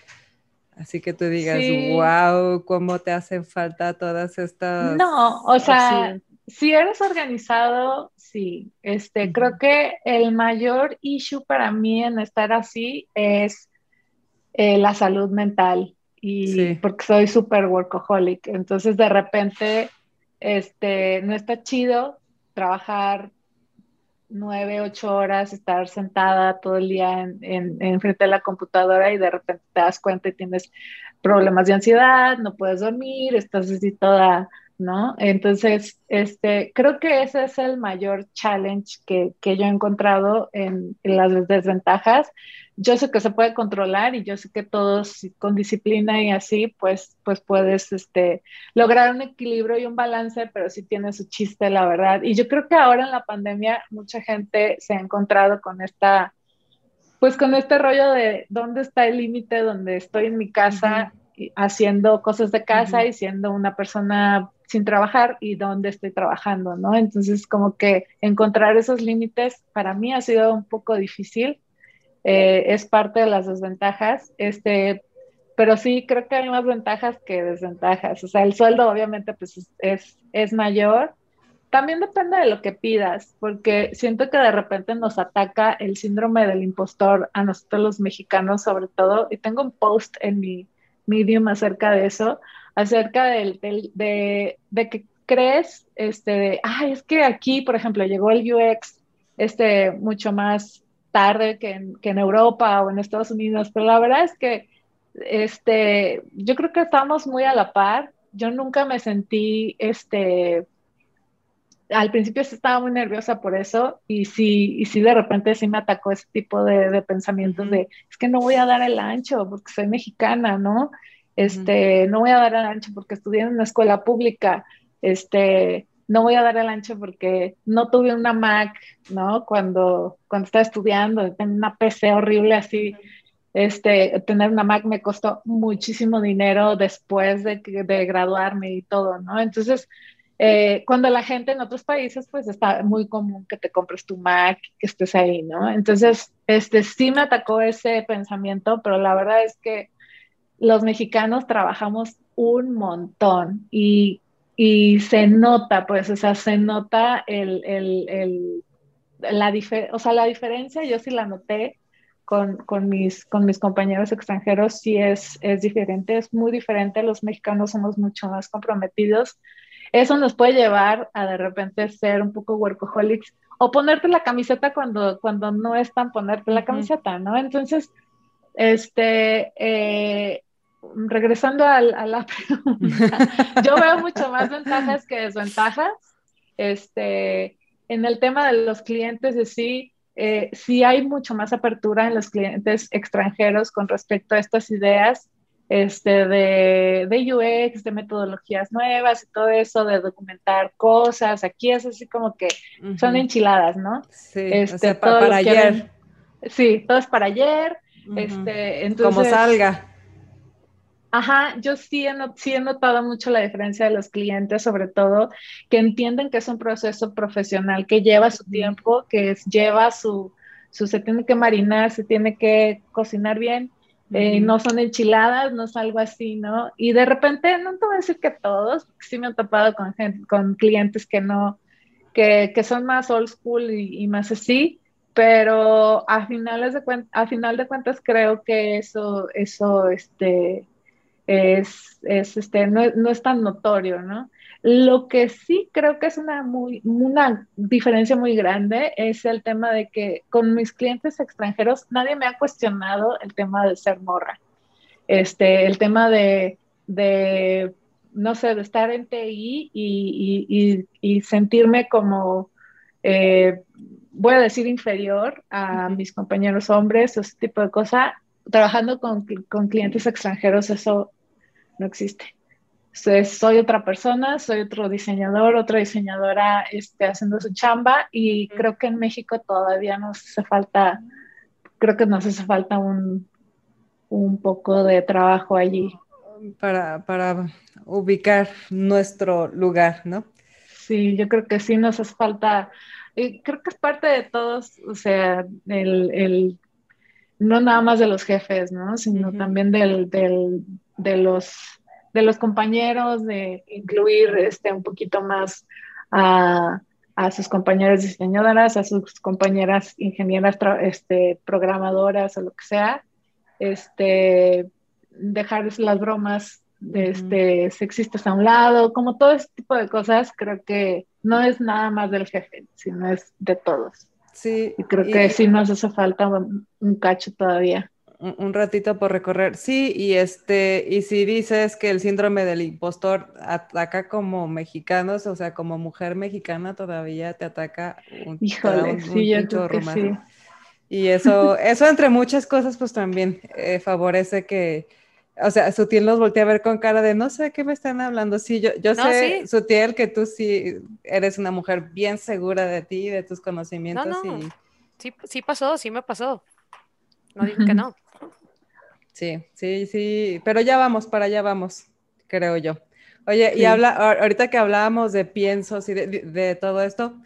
Así que tú digas, wow, cómo te hacen falta todas estas. No, o sea, si eres organizado, sí. Este, creo que el mayor issue para mí en estar así es eh, la salud mental y porque soy súper workaholic. Entonces, de repente, este, no está chido trabajar nueve, ocho horas, estar sentada todo el día en, en, frente de la computadora y de repente te das cuenta y tienes problemas de ansiedad, no puedes dormir, estás así toda, ¿no? Entonces, este, creo que ese es el mayor challenge que, que yo he encontrado en, en las desventajas yo sé que se puede controlar y yo sé que todos con disciplina y así, pues, pues puedes este, lograr un equilibrio y un balance, pero sí tiene su chiste, la verdad. Y yo creo que ahora en la pandemia mucha gente se ha encontrado con esta, pues con este rollo de dónde está el límite donde estoy en mi casa haciendo cosas de casa y siendo una persona sin trabajar y dónde estoy trabajando, ¿no? Entonces, como que encontrar esos límites para mí ha sido un poco difícil eh, es parte de las desventajas, este, pero sí creo que hay más ventajas que desventajas. O sea, el sueldo obviamente pues es, es mayor. También depende de lo que pidas, porque siento que de repente nos ataca el síndrome del impostor a nosotros los mexicanos sobre todo, y tengo un post en mi Medium acerca de eso, acerca del, de, de, que crees, este, de, ay, es que aquí, por ejemplo, llegó el UX, este, mucho más tarde que en, que en, Europa o en Estados Unidos, pero la verdad es que este, yo creo que estamos muy a la par. Yo nunca me sentí, este, al principio estaba muy nerviosa por eso y sí, y sí de repente sí me atacó ese tipo de, de pensamientos de, es que no voy a dar el ancho porque soy mexicana, ¿no? Este, no voy a dar el ancho porque estudié en una escuela pública, este, no voy a dar el ancho porque no tuve una Mac, ¿no? Cuando, cuando estaba estudiando, tenía una PC horrible así. Este, tener una Mac me costó muchísimo dinero después de, de graduarme y todo, ¿no? Entonces, eh, cuando la gente en otros países, pues está muy común que te compres tu Mac, que estés ahí, ¿no? Entonces, este, sí me atacó ese pensamiento, pero la verdad es que los mexicanos trabajamos un montón y y se nota, pues, o sea, se nota el, el, el la, o sea, la diferencia, yo sí la noté con, con, mis, con mis compañeros extranjeros, sí es, es diferente, es muy diferente, los mexicanos somos mucho más comprometidos. Eso nos puede llevar a de repente ser un poco workaholics o ponerte la camiseta cuando, cuando no es tan ponerte la camiseta, ¿no? Entonces, este, eh, regresando a, la pregunta, yo veo mucho más ventajas que desventajas. Este, en el tema de los clientes de sí, eh, sí hay mucho más apertura en los clientes extranjeros con respecto a estas ideas este, de, de UX, de metodologías nuevas y todo eso, de documentar cosas. Aquí es así como que son enchiladas, ¿no? Sí, este, para, ayer. sí, todo es para ayer. este, entonces, como salga. Ajá, yo sí he, notado mucho la diferencia de los clientes, sobre todo, que entienden que es un proceso profesional que lleva su tiempo, que lleva su, su, se tiene que marinar, se tiene que cocinar bien, eh, no son enchiladas, no es algo así, ¿no? Y de repente, no te voy a decir que todos, sí me han topado con, con clientes que no, que, que son más old school y, y más así, pero a finales de a final de cuentas creo que eso, eso, este, es, es este, no, no, es tan notorio, ¿no? Lo que sí creo que es una, muy, una diferencia muy grande es el tema de que con mis clientes extranjeros nadie me ha cuestionado el tema de ser morra. Este, el tema de, de no sé, de estar en TI y, y, y, sentirme como, eh, voy a decir, inferior a mis compañeros hombres, ese tipo de cosas, trabajando con, con, clientes extranjeros, eso no existe. soy otra persona, soy otro diseñador, otra diseñadora este, haciendo su chamba y creo que en México todavía nos hace falta, creo que nos hace falta un, un poco de trabajo allí. Para, para ubicar nuestro lugar, ¿no? Sí, yo creo que sí nos hace falta, y creo que es parte de todos, o sea, el, el no nada más de los jefes, ¿no? Sino también del, del, de los de los compañeros, de incluir este, un poquito más a, sus compañeras diseñadoras, a sus compañeras ingenieras, este, programadoras o lo que sea, este, dejar las bromas este, sexistas a un lado, como todo ese tipo de cosas, creo que no es nada más del jefe, sino es de todos. Sí. Y creo que sí nos hace falta un cacho todavía un ratito por recorrer. Sí, y este, y si dices que el síndrome del impostor ataca como mexicanos, o sea, como mujer mexicana todavía te ataca un, Híjole, sí, yo creo sí. Y eso, eso entre muchas cosas, pues también eh, favorece que, o sea, Sutiel nos voltea a ver con cara de no sé qué me están hablando. Sí, yo, yo sé, Sutiel, que tú sí eres una mujer bien segura de ti, de tus conocimientos. No, no. Sí, sí pasó, sí me pasó. No digo que no. Sí, sí, sí, pero ya vamos, para allá vamos, creo yo. Oye, y habla, ahorita que hablábamos de piensos y de, todo esto,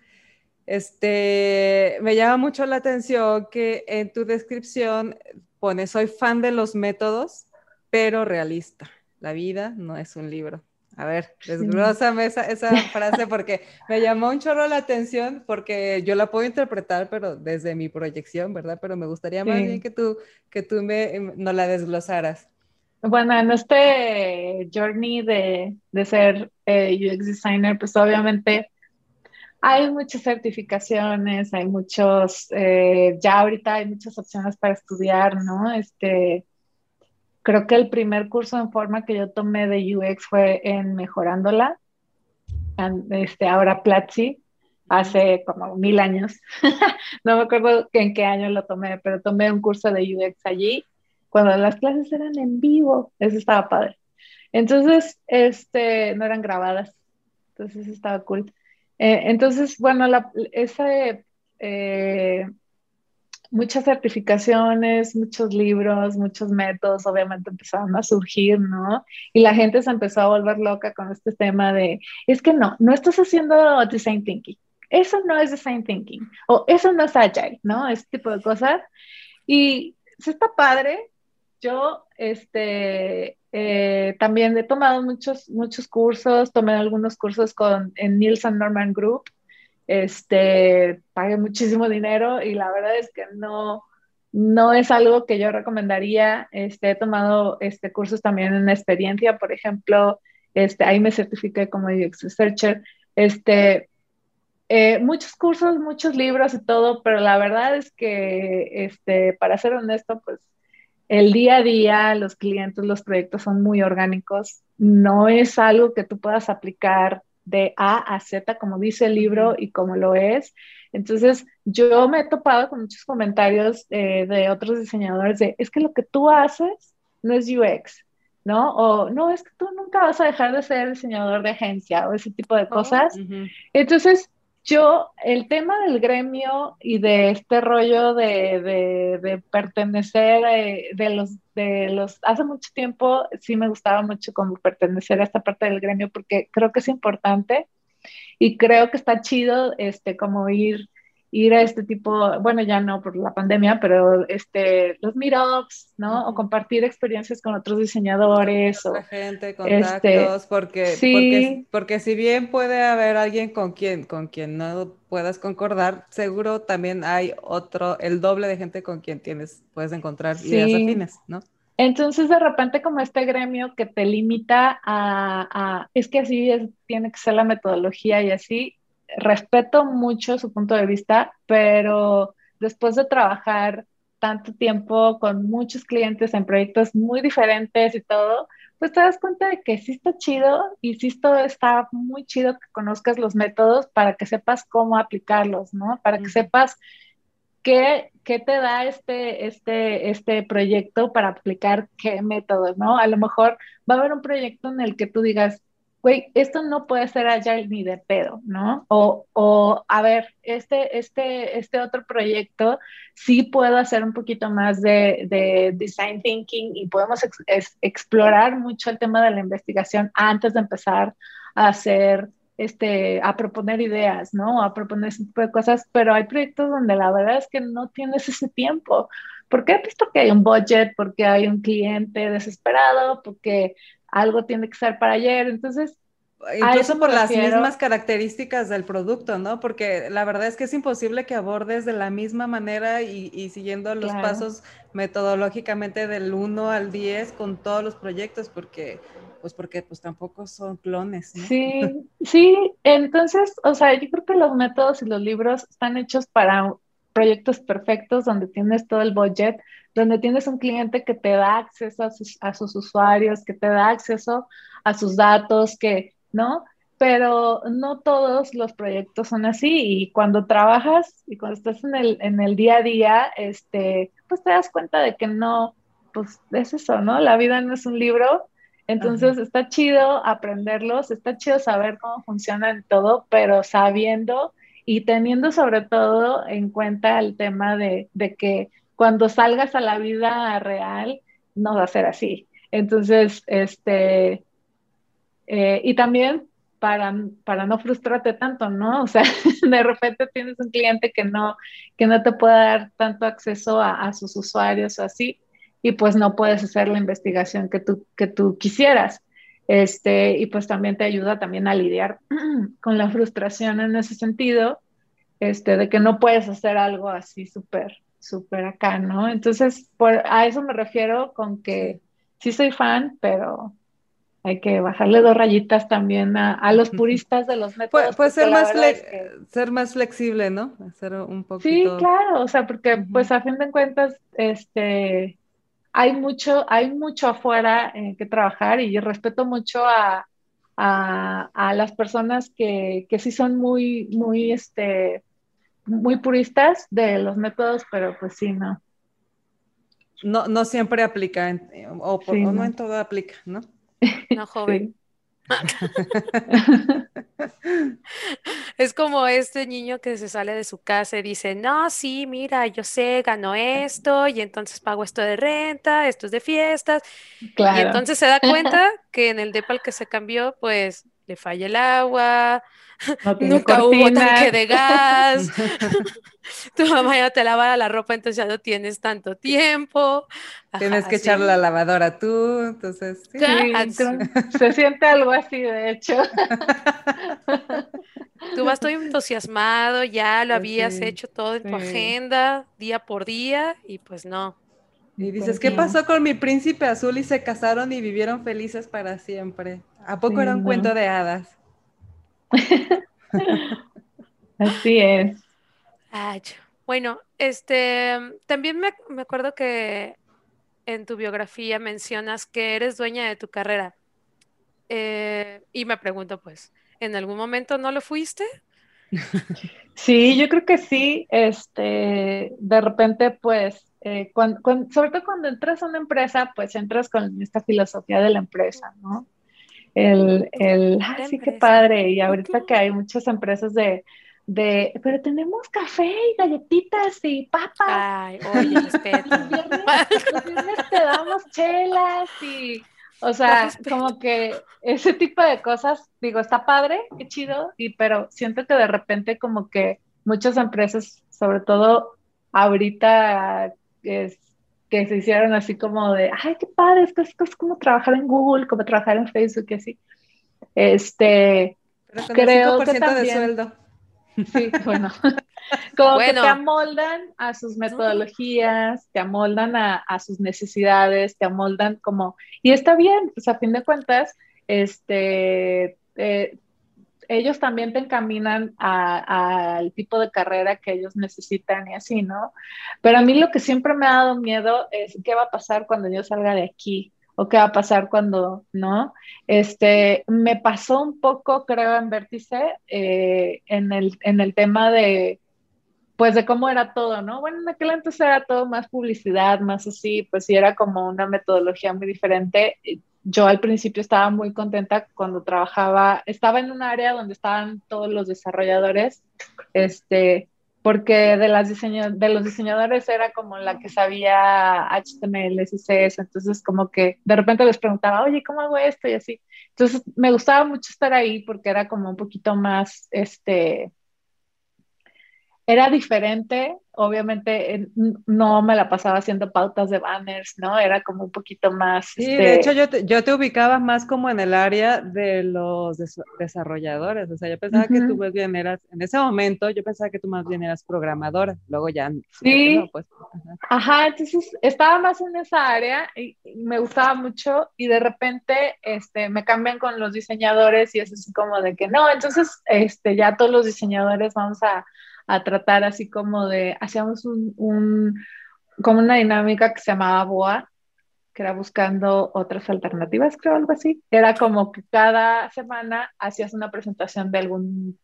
este, me llama mucho la atención que en tu descripción pones, soy fan de los métodos, pero realista. La vida no es un libro. A ver, desglósame esa, esa frase porque me llamó un chorro la atención porque yo la puedo interpretar, pero desde mi proyección, ¿verdad? Pero me gustaría más bien que tú, que tú me, em, no la desglosaras. Bueno, en este journey de, de ser eh, UX designer, pues obviamente hay muchas certificaciones, hay muchos, eh, ya ahorita hay muchas opciones para estudiar, ¿no? Este, Creo que el primer curso en forma que yo tomé de UX fue en Mejorándola, este, ahora Platzi, hace como mil años. no me acuerdo en qué año lo tomé, pero tomé un curso de UX allí, cuando las clases eran en vivo, eso estaba padre. Entonces, este, no eran grabadas, entonces estaba cool. Eh, entonces, bueno, la, ese eh, muchas certificaciones, muchos libros, muchos métodos, obviamente empezaron a surgir, ¿no? Y la gente se empezó a volver loca con este tema de, es que no, no estás haciendo design thinking, eso no es design thinking, o eso no es agile, ¿no? Ese tipo de cosas. Y se está padre. Yo, este, eh, también he tomado muchos, muchos cursos, tomé algunos cursos con, en Nielsen Norman Group, este, pagué muchísimo dinero y la verdad es que no, no es algo que yo recomendaría. Este, he tomado este, cursos también en experiencia, por ejemplo, este, ahí me certifiqué como UX Researcher. Este, eh, muchos cursos, muchos libros y todo, pero la verdad es que, este, para ser honesto, pues el día a día, los clientes, los proyectos son muy orgánicos. No es algo que tú puedas aplicar de A a Z, como dice el libro y como lo es. Entonces, yo me he topado con muchos comentarios eh, de otros diseñadores de, es que lo que tú haces no es UX, ¿no? O no, es que tú nunca vas a dejar de ser diseñador de agencia o ese tipo de oh, cosas. Entonces, yo, el tema del gremio y de este rollo de, pertenecer, eh, de los, de los, hace mucho tiempo sí me gustaba mucho como pertenecer a esta parte del gremio porque creo que es importante y creo que está chido, este, como ir ir a este tipo, bueno, ya no por la pandemia, pero este, los meetups, ¿no? O compartir experiencias con otros diseñadores. o, gente, contactos, este, porque, porque, porque, si bien puede haber alguien con quien, con quien no puedas concordar, seguro también hay otro, el doble de gente con quien tienes, puedes encontrar ideas afines, ¿no? Entonces, de repente, como este gremio que te limita a, a es que así es, tiene que ser la metodología y así, respeto mucho su punto de vista, pero después de trabajar tanto tiempo con muchos clientes en proyectos muy diferentes y todo, pues te das cuenta de que sí está chido y sí está muy chido que conozcas los métodos para que sepas cómo aplicarlos, ¿no? Para que sepas ¿qué, ¿qué, te da este, este, este proyecto para aplicar qué método, ¿no? A lo mejor va a haber un proyecto en el que tú digas, güey, esto no puede ser agile ni de pedo, ¿no? O, o, a ver, este, este, este otro proyecto sí puedo hacer un poquito más de, de design thinking y podemos explorar mucho el tema de la investigación antes de empezar a hacer, este, a proponer ideas, ¿no? A proponer ese tipo de cosas, pero hay proyectos donde la verdad es que no tienes ese tiempo. Porque he visto que hay un budget, porque hay un cliente desesperado, porque algo tiene que ser para ayer. Entonces, Incluso por las mismas características del producto, ¿no? Porque la verdad es que es imposible que abordes de la misma manera y, siguiendo los pasos metodológicamente del 1 al 10 con todos los proyectos, porque pues porque pues tampoco son clones. ¿no? Sí, sí, entonces, o sea, yo creo que los métodos y los libros están hechos para proyectos perfectos donde tienes todo el budget, donde tienes un cliente que te da acceso a sus, a sus usuarios, que te da acceso a sus datos, que, ¿no? Pero no todos los proyectos son así y cuando trabajas y cuando estás en el, en el día a día, este, pues te das cuenta de que no, pues es eso, ¿no? La vida no es un libro, entonces está chido aprenderlos, está chido saber cómo funcionan todo, pero sabiendo y teniendo sobre todo en cuenta el tema de, que cuando salgas a la vida real no va a ser así. Entonces, este, eh, y también para, para no frustrarte tanto, ¿no? O sea, de repente tienes un cliente que no, que no te puede dar tanto acceso a, a, sus usuarios o así, y pues no puedes hacer la investigación que tú, que tú quisieras. Este, y pues también te ayuda también a lidiar con la frustración en ese sentido, este, de que no puedes hacer algo así súper, súper acá, ¿no? Entonces, por, a eso me refiero con que sí soy fan, pero hay que bajarle dos rayitas también a, los puristas de los métodos. Puede, ser, más ser más flexible, ¿no? Hacer un poquito... Sí, claro, o sea, porque pues a fin de cuentas, este, hay mucho, hay mucho afuera en que trabajar y yo respeto mucho a, las personas que, sí son muy, muy, este, muy puristas de los métodos, pero pues sí, no. No, no siempre aplica, o, por, no. en todo aplica, ¿no? No, joven. es como este niño que se sale de su casa y dice, no, sí, mira, yo sé, gano esto y entonces pago esto de renta, esto es de fiestas. Y entonces se da cuenta que en el depa al que se cambió, pues le falla el agua, nunca hubo tanque de gas, tu mamá ya te lava la ropa, entonces ya no tienes tanto tiempo. Tienes que echar la lavadora tú, entonces... Sí. se siente algo así, de hecho. Tú vas todo entusiasmado, ya lo pues habías hecho todo en tu agenda, día por día, y pues no. Y dices, ¿qué pasó con mi príncipe azul? Y se casaron y vivieron felices para siempre. ¿A poco era un cuento de hadas? Así es. bueno, este, también me, acuerdo que en tu biografía mencionas que eres dueña de tu carrera. Eh, y me pregunto, pues, ¿en algún momento no lo fuiste? Sí, yo creo que sí. Este, de repente, pues, eh, sobre todo cuando entras a una empresa, pues entras con esta filosofía de la empresa, ¿no? El, el ah, sí, qué padre. Y ahorita que hay muchas empresas de, de, pero tenemos café y galletitas y papas. Ay, oye, respeto. Los viernes, te damos chelas y, o sea, como que ese tipo de cosas, digo, está padre, qué chido, y, pero siento que de repente como que muchas empresas, sobre todo ahorita, es, que se hicieron así como de, ay, qué padre, es, es, es como trabajar en Google, como trabajar en Facebook y así. Este, creo que también, de sueldo. Sí, bueno, como que te amoldan a sus metodologías, te amoldan a, a, sus necesidades, te amoldan como, y está bien, pues a fin de cuentas, este, eh, ellos también te encaminan al tipo de carrera que ellos necesitan y así, ¿no? Pero a mí lo que siempre me ha dado miedo es qué va a pasar cuando yo salga de aquí o qué va a pasar cuando, ¿no? Este, me pasó un poco, creo, en Vértice, eh, en, el, en el tema de, pues de cómo era todo, ¿no? Bueno, en aquel entonces era todo más publicidad, más así, pues sí era como una metodología muy diferente. Yo al principio estaba muy contenta cuando trabajaba, estaba en un área donde estaban todos los desarrolladores, este, porque de, las de los diseñadores era como la que sabía HTML, CSS, entonces como que de repente les preguntaba, oye, ¿cómo hago esto? Y así. Entonces me gustaba mucho estar ahí porque era como un poquito más, este, era diferente, obviamente no me la pasaba haciendo pautas de banners, ¿no? Era como un poquito más... Sí, de este hecho yo te, yo te ubicaba más como en el área de los desarrolladores, o sea, yo pensaba que tú más bien eras, en ese momento yo pensaba que tú más bien eras programadora, luego ya... Sí, pues, ajá. entonces estaba más en esa área y, me gustaba mucho y de repente este, me cambian con los diseñadores y es así como de que no, entonces este, ya todos los diseñadores vamos a a tratar así como de, hacíamos un, como una dinámica que se llamaba BOA, que era buscando otras alternativas, creo, algo así. Era como que cada semana hacías una presentación de algún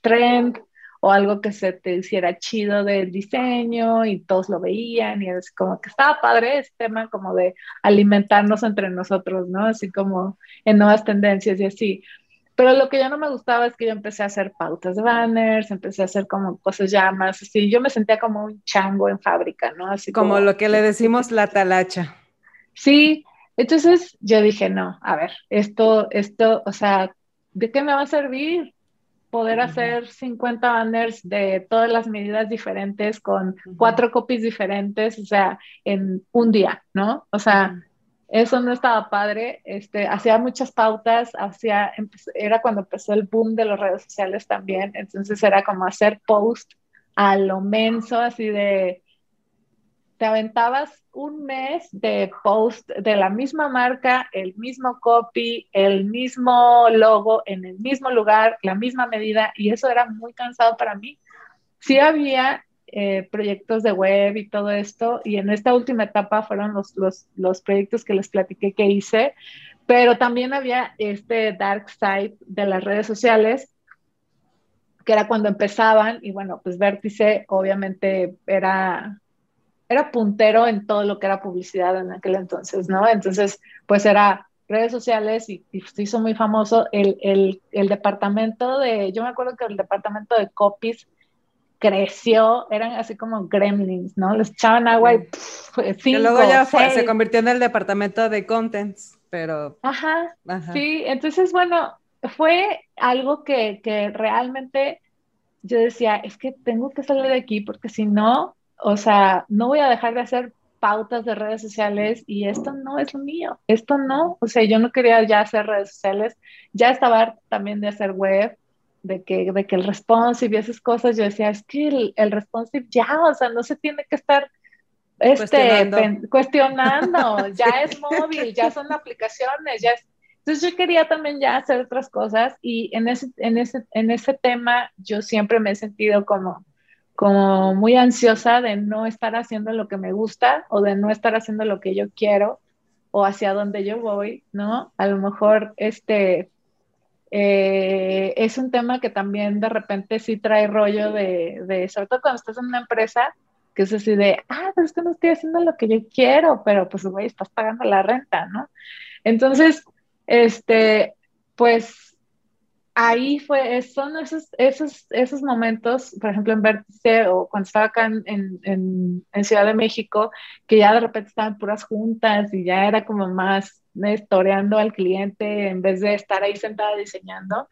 trend o algo que se te hiciera chido del diseño y todos lo veían y es como que estaba padre ese tema como de alimentarnos entre nosotros, ¿no? Así como en nuevas tendencias y así. Pero lo que ya no me gustaba es que yo empecé a hacer pautas de banners, empecé a hacer como cosas ya más así. Yo me sentía como un chango en fábrica, ¿no? Así como, lo que le decimos la talacha. Sí, entonces yo dije, no, a ver, esto, esto, o sea, ¿de qué me va a servir poder hacer 50 banners de todas las medidas diferentes con cuatro copies diferentes, o sea, en un día, ¿no? O sea, eso no estaba padre, este, hacía muchas pautas, hacía, era cuando empezó el boom de las redes sociales también, entonces era como hacer post a lo menso, así de, te aventabas un mes de post de la misma marca, el mismo copy, el mismo logo, en el mismo lugar, la misma medida, y eso era muy cansado para mí. Sí había eh, proyectos de web y todo esto. Y en esta última etapa fueron los, los, los, proyectos que les platiqué que hice, pero también había este dark side de las redes sociales, que era cuando empezaban, y bueno, pues Vértice obviamente era, era puntero en todo lo que era publicidad en aquel entonces, ¿no? Entonces, pues era redes sociales y, y se hizo muy famoso el, el, el departamento de, yo me acuerdo que el departamento de copies creció, eran así como gremlins, ¿no? Les echaban agua y cinco, luego ya se convirtió en el departamento de contents, pero... Ajá, sí, entonces, bueno, fue algo que, que realmente yo decía, es que tengo que salir de aquí porque si no, o sea, no voy a dejar de hacer pautas de redes sociales y esto no es lo mío, esto no, o sea, yo no quería ya hacer redes sociales, ya estaba también de hacer web, de que, de que el responsive y esas cosas, yo decía, es que el, el responsive ya, o sea, no se tiene que estar este, cuestionando, ya es móvil, ya son aplicaciones, ya es... Entonces yo quería también ya hacer otras cosas y en ese, en ese, en ese tema yo siempre me he sentido como, como muy ansiosa de no estar haciendo lo que me gusta o de no estar haciendo lo que yo quiero o hacia donde yo voy, ¿no? A lo mejor este, eh, es un tema que también de repente sí trae rollo de, de, sobre todo cuando estás en una empresa, que es así de, ah, pero es que no estoy haciendo lo que yo quiero, pero pues, güey, estás pagando la renta, ¿no? Entonces, este, pues ahí fue, son esos, esos, esos momentos, por ejemplo, en Vértice o cuando estaba acá en, en, Ciudad de México, que ya de repente estaban puras juntas y ya era como más toreando al cliente en vez de estar ahí sentada diseñando.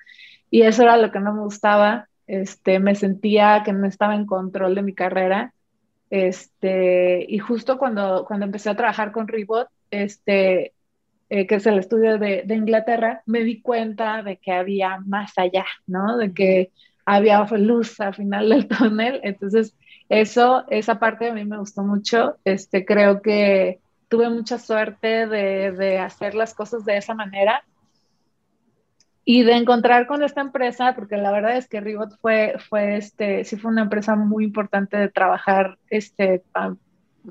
Y eso era lo que no me gustaba. Este, me sentía que no estaba en control de mi carrera. Este, y justo cuando, cuando empecé a trabajar con Rebot, este, eh, que es el estudio de, de, Inglaterra, me di cuenta de que había más allá, ¿no? De que había luz al final del túnel. Entonces, eso, esa parte a mí me gustó mucho. Este, creo que tuve mucha suerte de, de hacer las cosas de esa manera y de encontrar con esta empresa, porque la verdad es que Ribot fue, fue este, sí fue una empresa muy importante de trabajar, este,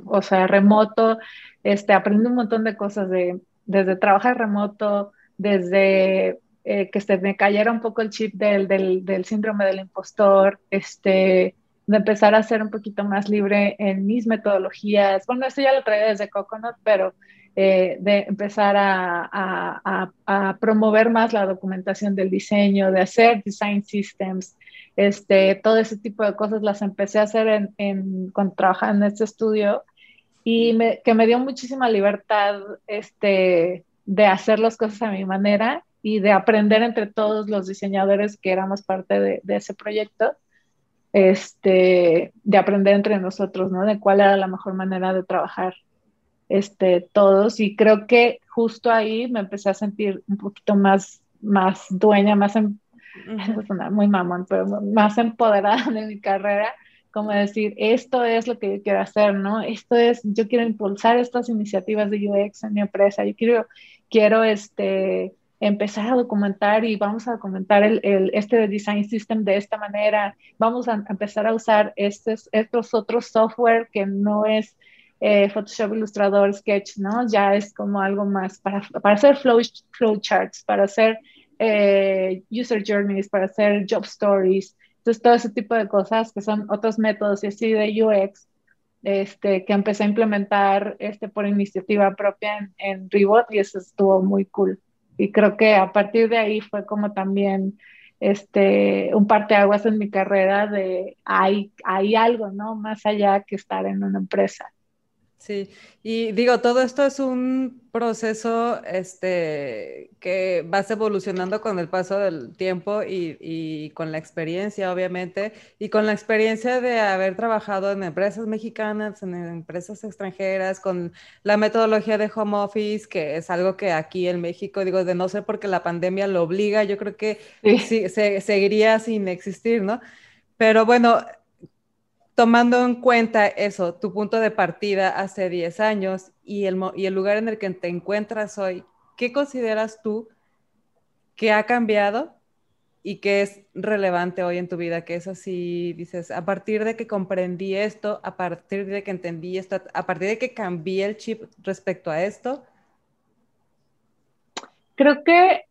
o sea, remoto, este, aprendí un montón de cosas de desde trabajar remoto, desde eh, que se me cayera un poco el chip del, del, del, síndrome del impostor, este, de empezar a ser un poquito más libre en mis metodologías. Bueno, esto ya lo traía desde Coconut, pero eh, de empezar a, promover más la documentación del diseño, de hacer design systems, este, todo ese tipo de cosas las empecé a hacer en, en, cuando trabajaba en este estudio y que me dio muchísima libertad este, de hacer las cosas a mi manera y de aprender entre todos los diseñadores que éramos parte de, de ese proyecto este, de aprender entre nosotros, ¿no? De cuál era la mejor manera de trabajar este, todos. Y creo que justo ahí me empecé a sentir un poquito más, más dueña, más, em, muy mamón, pero más empoderada de mi carrera, como decir, esto es lo que yo quiero hacer, ¿no? Esto es, yo quiero impulsar estas iniciativas de UX en mi empresa, yo quiero, quiero, este, empezar a documentar y vamos a documentar el, este design system de esta manera, vamos a empezar a usar estos, estos otros software que no es eh, Photoshop, Illustrator, Sketch, ¿no? Ya es como algo más para, para hacer flow, flow charts, para hacer eh, user journeys, para hacer job stories, entonces todo ese tipo de cosas que son otros métodos y así de UX, este, que empecé a implementar este, por iniciativa propia en, en Rebot y eso estuvo muy cool y creo que a partir de ahí fue como también este, un parteaguas en mi carrera de hay, hay algo, ¿no? Más allá que estar en una empresa. Sí, y digo, todo esto es un proceso este, que vas evolucionando con el paso del tiempo y, y, con la experiencia, obviamente, y con la experiencia de haber trabajado en empresas mexicanas, en empresas extranjeras, con la metodología de home office, que es algo que aquí en México, digo, de no ser porque la pandemia lo obliga, yo creo que sí. se, seguiría sin existir, ¿no? Pero bueno, tomando en cuenta eso, tu punto de partida hace 10 años y el, lugar en el que te encuentras hoy, ¿qué consideras tú que ha cambiado y que es relevante hoy en tu vida? Que es así, dices, a partir de que comprendí esto, a partir de que entendí esto, a partir de que cambié el chip respecto a esto. Creo que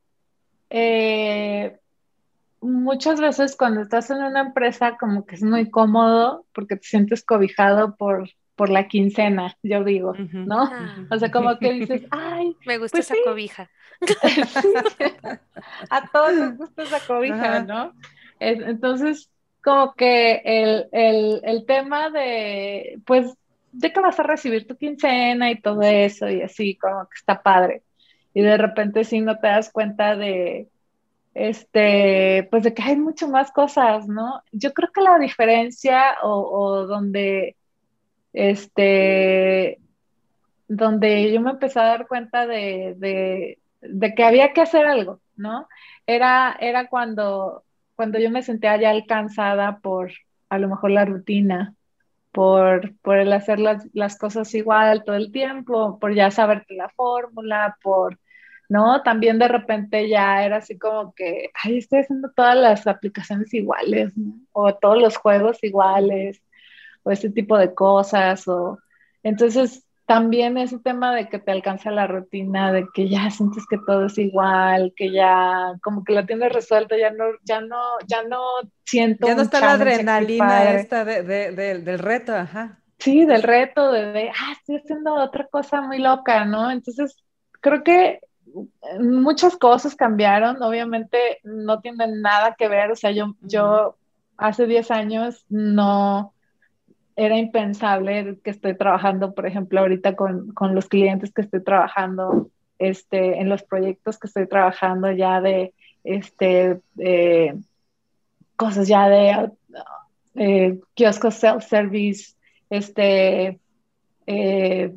eh, muchas veces cuando estás en una empresa como que es muy cómodo porque te sientes cobijado por, por la quincena, yo digo, ¿no? Ah. O sea, como que dices, ay, me gusta pues esa cobija. A todos les gusta esa cobija, ¿no? Entonces, como que el, el, el tema de, pues, de que vas a recibir tu quincena y todo eso y así, como que está padre. Y de repente si no te das cuenta de, este, pues de que hay mucho más cosas, ¿no? Yo creo que la diferencia o, donde, este, donde yo me empecé a dar cuenta de, que había que hacer algo, ¿no? Era, era cuando, cuando yo me sentía ya alcanzada por a lo mejor la rutina, por, por el hacer las, las cosas igual todo el tiempo, por ya saberte la fórmula, por ¿no? También de repente ya era así como que, ay, estoy haciendo todas las aplicaciones iguales, O todos los juegos iguales, o ese tipo de cosas, o entonces también ese tema de que te alcanza la rutina, de que ya sientes que todo es igual, que ya como que lo tienes resuelto, ya no, ya no, ya no siento. Ya no está la adrenalina esta de, del reto, ajá. Sí, del reto, de, de, ah, estoy haciendo otra cosa muy loca, ¿no? Entonces, creo que muchas cosas cambiaron, obviamente no tienen nada que ver, o sea, yo, yo hace 10 años no era impensable que estoy trabajando, por ejemplo, ahorita con, con los clientes que estoy trabajando, este, en los proyectos que estoy trabajando ya de, este, cosas ya de eh, kioscos self-service, este, eh,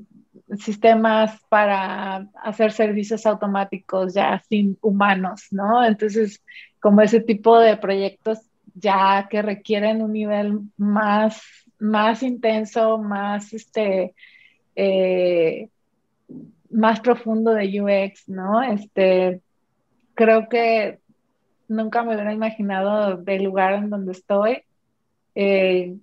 sistemas para hacer servicios automáticos ya sin humanos, ¿no? Entonces, como ese tipo de proyectos ya que requieren un nivel más, más intenso, más, este, eh, más profundo de UX, ¿no? Este, creo que nunca me hubiera imaginado del lugar en donde estoy. Eh,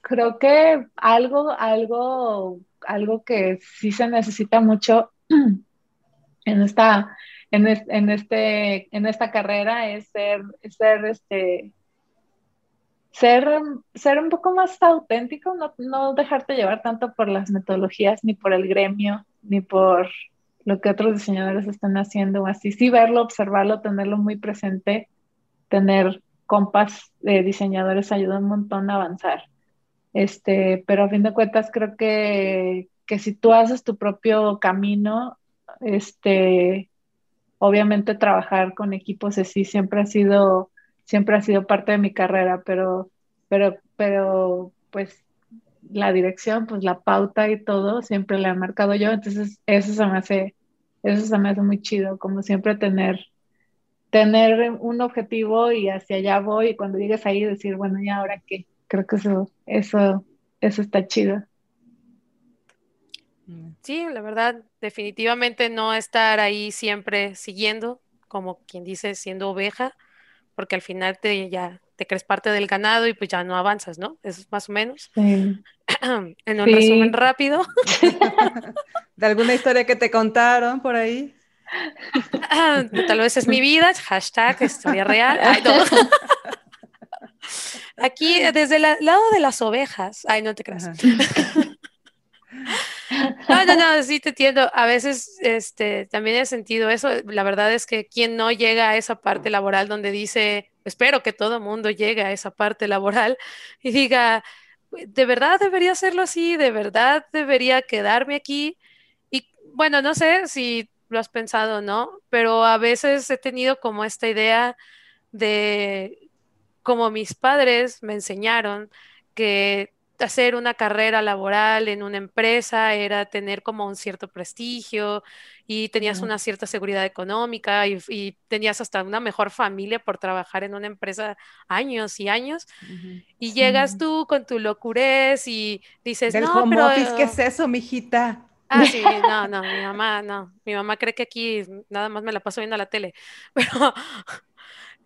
creo que algo, algo algo que sí se necesita mucho en esta, en, este, en esta carrera es ser, ser, este, ser, ser un poco más auténtico, no, no dejarte llevar tanto por las metodologías, ni por el gremio, ni por lo que otros diseñadores están haciendo, así sí verlo, observarlo, tenerlo muy presente, tener compas de diseñadores ayuda un montón a avanzar. Este, pero a fin de cuentas creo que, que si tú haces tu propio camino, este, obviamente trabajar con equipos así siempre ha sido, siempre ha sido parte de mi carrera, pero, pero, pero, pues la dirección, pues la pauta y todo, siempre la he marcado yo, entonces eso se me hace, eso se me hace muy chido, como siempre tener, tener un objetivo y hacia allá voy y cuando llegues ahí decir, bueno, ¿y ahora qué? Creo que eso, eso, eso está chido. Sí, la verdad, definitivamente no estar ahí siempre siguiendo, como quien dice, siendo oveja, porque al final te ya te crees parte del ganado y pues ya no avanzas, ¿no? Es más o menos. en un resumen rápido. ¿De alguna historia que te contaron por ahí? Tal vez es mi vida, hashtag historia real. Aquí, desde el lado de las ovejas, ay, no te creas. No, no, no, sí te entiendo. A veces este, también he sentido eso. La verdad es que quien no llega a esa parte laboral donde dice, espero que todo mundo llegue a esa parte laboral y diga, de verdad debería hacerlo así, de verdad debería quedarme aquí. Y bueno, no sé si lo has pensado o no, pero a veces he tenido como esta idea de, como mis padres me enseñaron, que hacer una carrera laboral en una empresa era tener como un cierto prestigio y tenías una cierta seguridad económica y, tenías hasta una mejor familia por trabajar en una empresa años y años. Y llegas tú con tu locurez y dices, Del no, home pero... office, ¿qué es eso, mijita? Ah, sí, no, no, mi mamá, no. Mi mamá cree que aquí nada más me la paso viendo la tele. Pero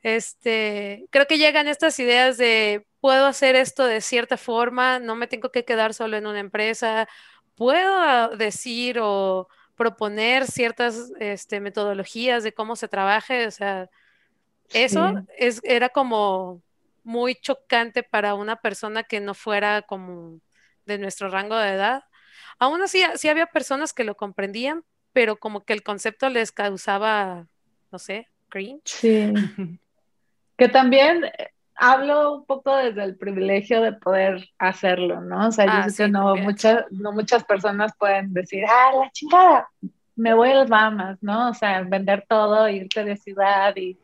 este, creo que llegan estas ideas de puedo hacer esto de cierta forma, no me tengo que quedar solo en una empresa, puedo decir o proponer ciertas este, metodologías de cómo se trabaje, o sea, eso es, era como muy chocante para una persona que no fuera como de nuestro rango de edad. Aún así, sí había personas que lo comprendían, pero como que el concepto les causaba, no sé, cringe. Sí. Que también eh, hablo un poco desde el privilegio de poder hacerlo, ¿no? O sea, yo ah, sé que no muchas, no muchas personas pueden decir, ah, la chingada, me voy a las Bahamas, ¿no? O sea, vender todo, irte de ciudad y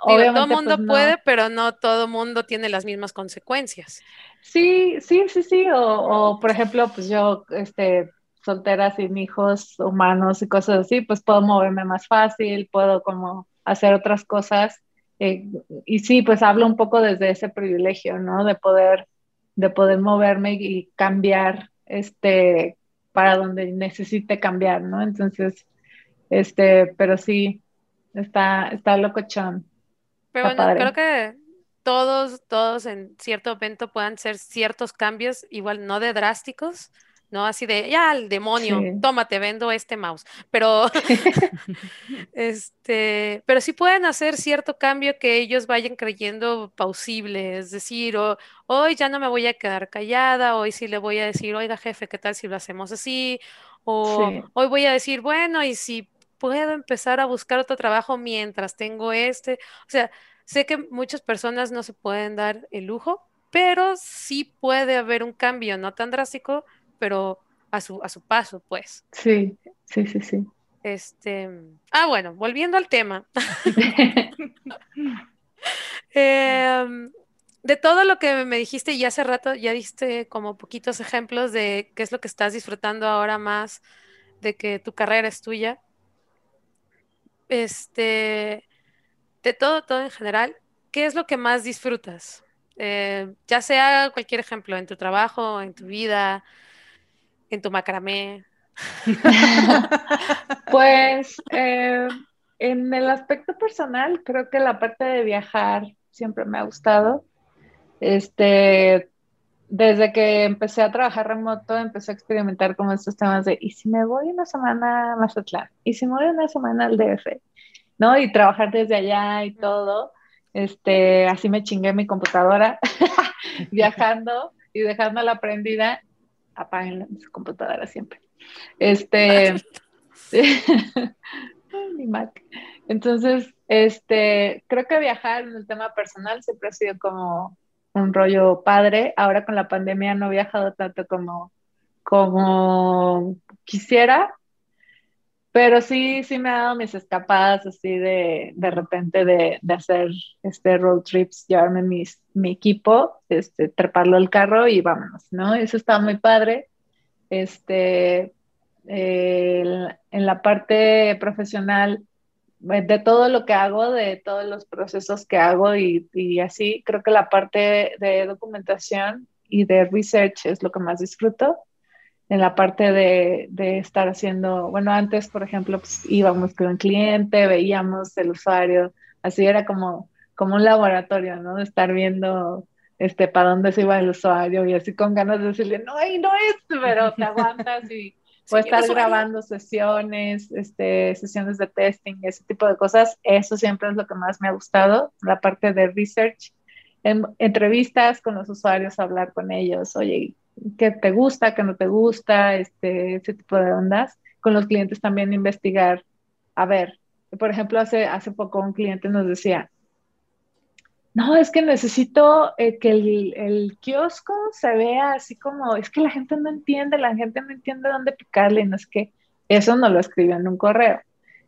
obviamente, todo el mundo pues, puede, pero no todo mundo tiene las mismas consecuencias. Sí, sí, sí, sí. O, o, por ejemplo, pues yo, este, soltera sin hijos humanos y cosas así, pues puedo moverme más fácil, puedo como hacer otras cosas eh, y sí, pues hablo un poco desde ese privilegio, ¿no? De poder, de poder moverme y cambiar este, para donde necesite cambiar, ¿no? Entonces, este, pero sí, está, está locochón. Pero bueno, creo que todos, todos en cierto momento puedan ser ciertos cambios, igual no de drásticos, ¿no? Así de, ya, el demonio, tómate, vendo este mouse. Pero, este, pero sí pueden hacer cierto cambio que ellos vayan creyendo pausible, es decir, hoy ya no me voy a quedar callada, hoy sí le voy a decir, oiga, jefe, ¿qué tal si lo hacemos así? O hoy voy a decir, bueno, y si puedo empezar a buscar otro trabajo mientras tengo este. O sea, sé que muchas personas no se pueden dar el lujo, pero sí puede haber un cambio no tan drástico, pero a su, a su paso, pues. Sí, sí, sí, sí. Este, ah, bueno, volviendo al tema. Em, de todo lo que me dijiste y hace rato ya diste como poquitos ejemplos de qué es lo que estás disfrutando ahora más de que tu carrera es tuya. Este, de todo, todo en general, ¿qué es lo que más disfrutas? Eh, ya sea cualquier ejemplo, en tu trabajo, en tu vida, en tu macramé? pues eh, en el aspecto personal, creo que la parte de viajar siempre me ha gustado. Este, desde que empecé a trabajar remoto, empecé a experimentar como estos temas de, ¿y si me voy una semana a Mazatlán? ¿Y si me voy una semana al DF? ¿No? Y trabajar desde allá y todo. Este, así me chingué mi computadora. viajando y dejando la prendida, apaguen su computadora siempre. Este, mi Mac. Entonces, este, creo que viajar en el tema personal siempre ha sido como un rollo padre. Ahora con la pandemia no he viajado tanto como, como quisiera, pero sí, sí me ha dado mis escapadas así de, de repente de, de, hacer este road trips, llevarme mis, mi equipo, este, treparlo al carro y vámonos, ¿no? Eso está muy padre. Este, en la parte profesional, eh, de todo lo que hago, de todos los procesos que hago y, y así, creo que la parte de documentación y de research es lo que más disfruto en la parte de, de, estar haciendo, bueno, antes, por ejemplo, pues, íbamos con un cliente, veíamos el usuario, así era como, como un laboratorio, ¿no? De estar viendo este, para dónde se iba el usuario y así con ganas de decirle, no, ahí no es, pero te aguantas y puedes estar grabando sesiones, este, sesiones de testing, ese tipo de cosas. Eso siempre es lo que más me ha gustado, la parte de research. En, entrevistas con los usuarios, hablar con ellos, oye, qué te gusta, qué no te gusta, este, ese tipo de ondas. Con los clientes también investigar, a ver, por ejemplo, hace, hace poco un cliente nos decía, no, es que necesito eh, que el, el, kiosco se vea así como, es que la gente no entiende, la gente no entiende dónde picarle, no es que eso no lo escribió en un correo.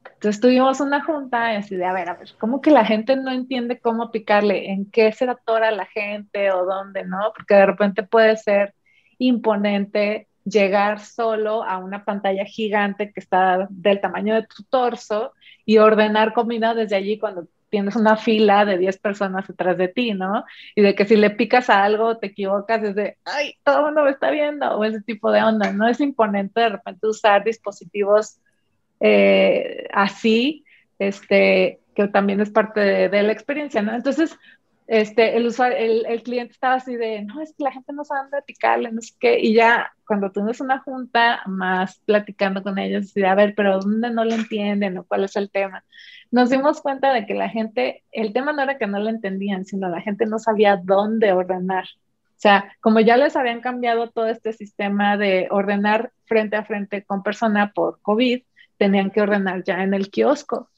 Entonces tuvimos una junta y así de, a ver, a ver, ¿cómo que la gente no entiende cómo picarle? ¿En qué se atora la gente o dónde, no? Porque de repente puede ser imponente llegar solo a una pantalla gigante que está del tamaño de tu torso y ordenar comida desde allí cuando tienes una fila de 10 personas detrás de ti, ¿no? Y de que si le picas a algo, te equivocas, es de, ay, todo el mundo me está viendo, o ese tipo de onda, ¿no? Es imponente de repente usar dispositivos eh, así, este, que también es parte de, de, la experiencia, ¿no? Entonces, este, el, usuario, el, el, cliente estaba así de, no, es que la gente no sabe dónde picarle, no sé qué, y ya cuando tienes una junta más platicando con ellos, así de, a ver, pero ¿dónde no le entienden o cuál es el tema? Nos dimos cuenta de que la gente, el tema no era que no lo entendían, sino la gente no sabía dónde ordenar. O sea, como ya les habían cambiado todo este sistema de ordenar frente a frente con persona por COVID, tenían que ordenar ya en el kiosco.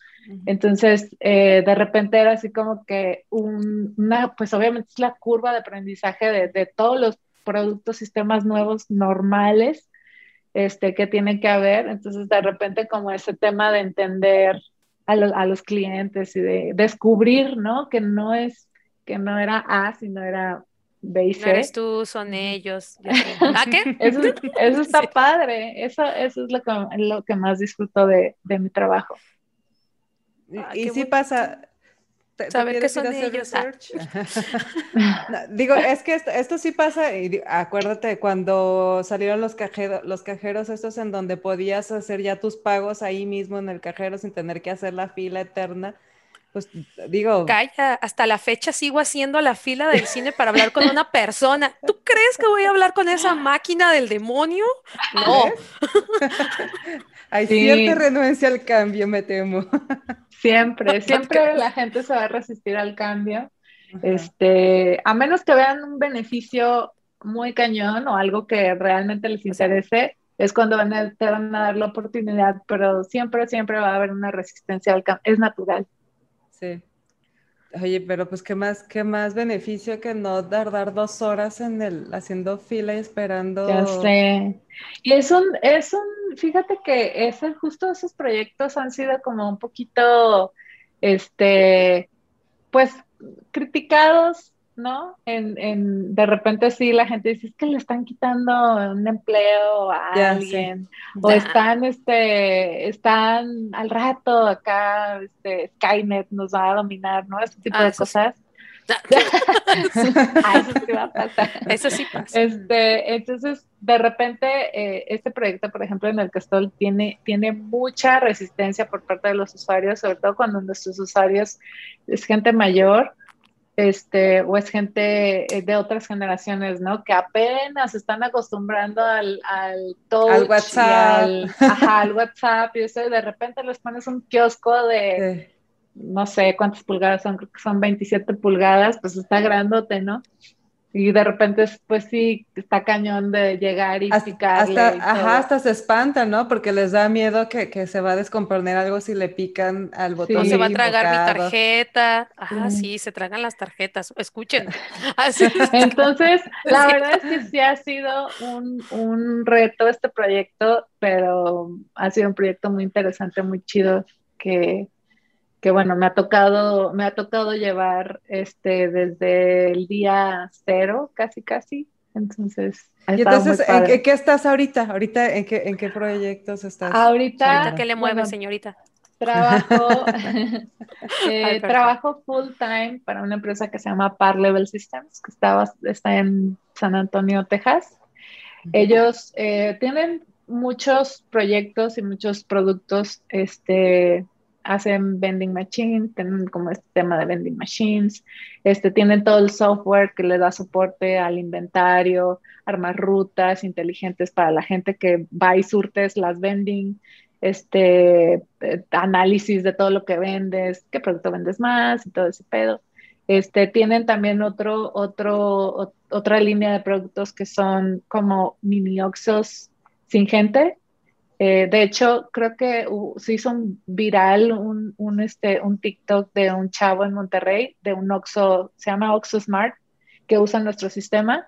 Entonces, eh, de repente era así como que una, pues obviamente es la curva de aprendizaje de, de, todos los productos, sistemas nuevos normales este, que tienen que haber. Entonces, de repente como ese tema de entender a, lo, a los clientes y de descubrir, ¿no? Que no es, que no era A, sino era B y C. No eres tú, son ellos. ¿A qué? Eso, eso está padre. Eso, eso es lo que, lo que más disfruto de, de mi trabajo. Ay, y sí bonito. pasa. ¿Te, Saber que son ellos. no, digo, es que esto, esto, sí pasa, y acuérdate cuando salieron los cajeros, los cajeros estos en donde podías hacer ya tus pagos ahí mismo en el cajero sin tener que hacer la fila eterna. Pues digo. Calla, hasta la fecha sigo haciendo la fila del cine para hablar con una persona. ¿Tú crees que voy a hablar con esa máquina del demonio? No. Hay sí. cierta renuencia al cambio, me temo. Siempre, siempre la gente se va a resistir al cambio. Este, a menos que vean un beneficio muy cañón o algo que realmente les interese, es cuando van a, te van a dar la oportunidad, pero siempre, siempre va a haber una resistencia al cambio, es natural. Sí. Oye, pero pues qué más, qué más beneficio que no tardar dos horas en el haciendo fila y esperando. Ya sé. Y es un, es un, fíjate que ese, justo esos proyectos han sido como un poquito, este, pues criticados ¿no? En, en, de repente sí la gente dice, es que le están quitando un empleo a alguien, sí. o están, este, están al rato acá, este, Skynet nos va a dominar, ¿no? Este tipo ah, de cosas. ah, eso sí va a pasar. Eso sí pasa. Este, entonces, de repente, eh, este proyecto, por ejemplo, en el que estoy, tiene, tiene mucha resistencia por parte de los usuarios, sobre todo cuando nuestros usuarios es gente mayor, este, o es gente eh, de otras generaciones, ¿no? Que apenas están acostumbrando al, al touch, al WhatsApp, al, ajá, al WhatsApp, y de repente les pones un kiosco de, sí. no sé cuántas pulgadas son, creo que son 27 pulgadas, pues está grandote, ¿no? Y de repente, pues sí, está cañón de llegar y hasta, picarle. Hasta, ajá, hasta se espantan, ¿no? Porque les da miedo que, que, se va a descomponer algo si le pican al botón. Sí. se va a tragar mi tarjeta. Ajá, sí. sí. se tragan las tarjetas. Escuchen. Así Entonces, la verdad es que sí ha sido un, un reto este proyecto, pero ha sido un proyecto muy interesante, muy chido, que que bueno, me ha tocado, me ha tocado llevar este desde el día cero, casi casi. Entonces, ¿Y entonces ¿en qué, qué, estás ahorita? ¿Ahorita en qué, en qué proyectos estás? Ahorita, ¿Ahorita qué le mueve, bueno, señorita? Trabajo, eh, Ay, trabajo full time para una empresa que se llama Par Level Systems, que está, está en San Antonio, Texas. Ellos eh, tienen muchos proyectos y muchos productos este, hacen vending machines, tienen como este tema de vending machines, este, tienen todo el software que le da soporte al inventario, armar rutas inteligentes para la gente que va y surtes las vending, este, eh, análisis de todo lo que vendes, qué producto vendes más y todo ese pedo. Este, tienen también otro, otro, otra línea de productos que son como mini oxos sin gente, eh, de hecho, creo que se hizo un viral un, un, este, un TikTok de un chavo en Monterrey, de un Oxo, se llama Oxo Smart, que usa nuestro sistema,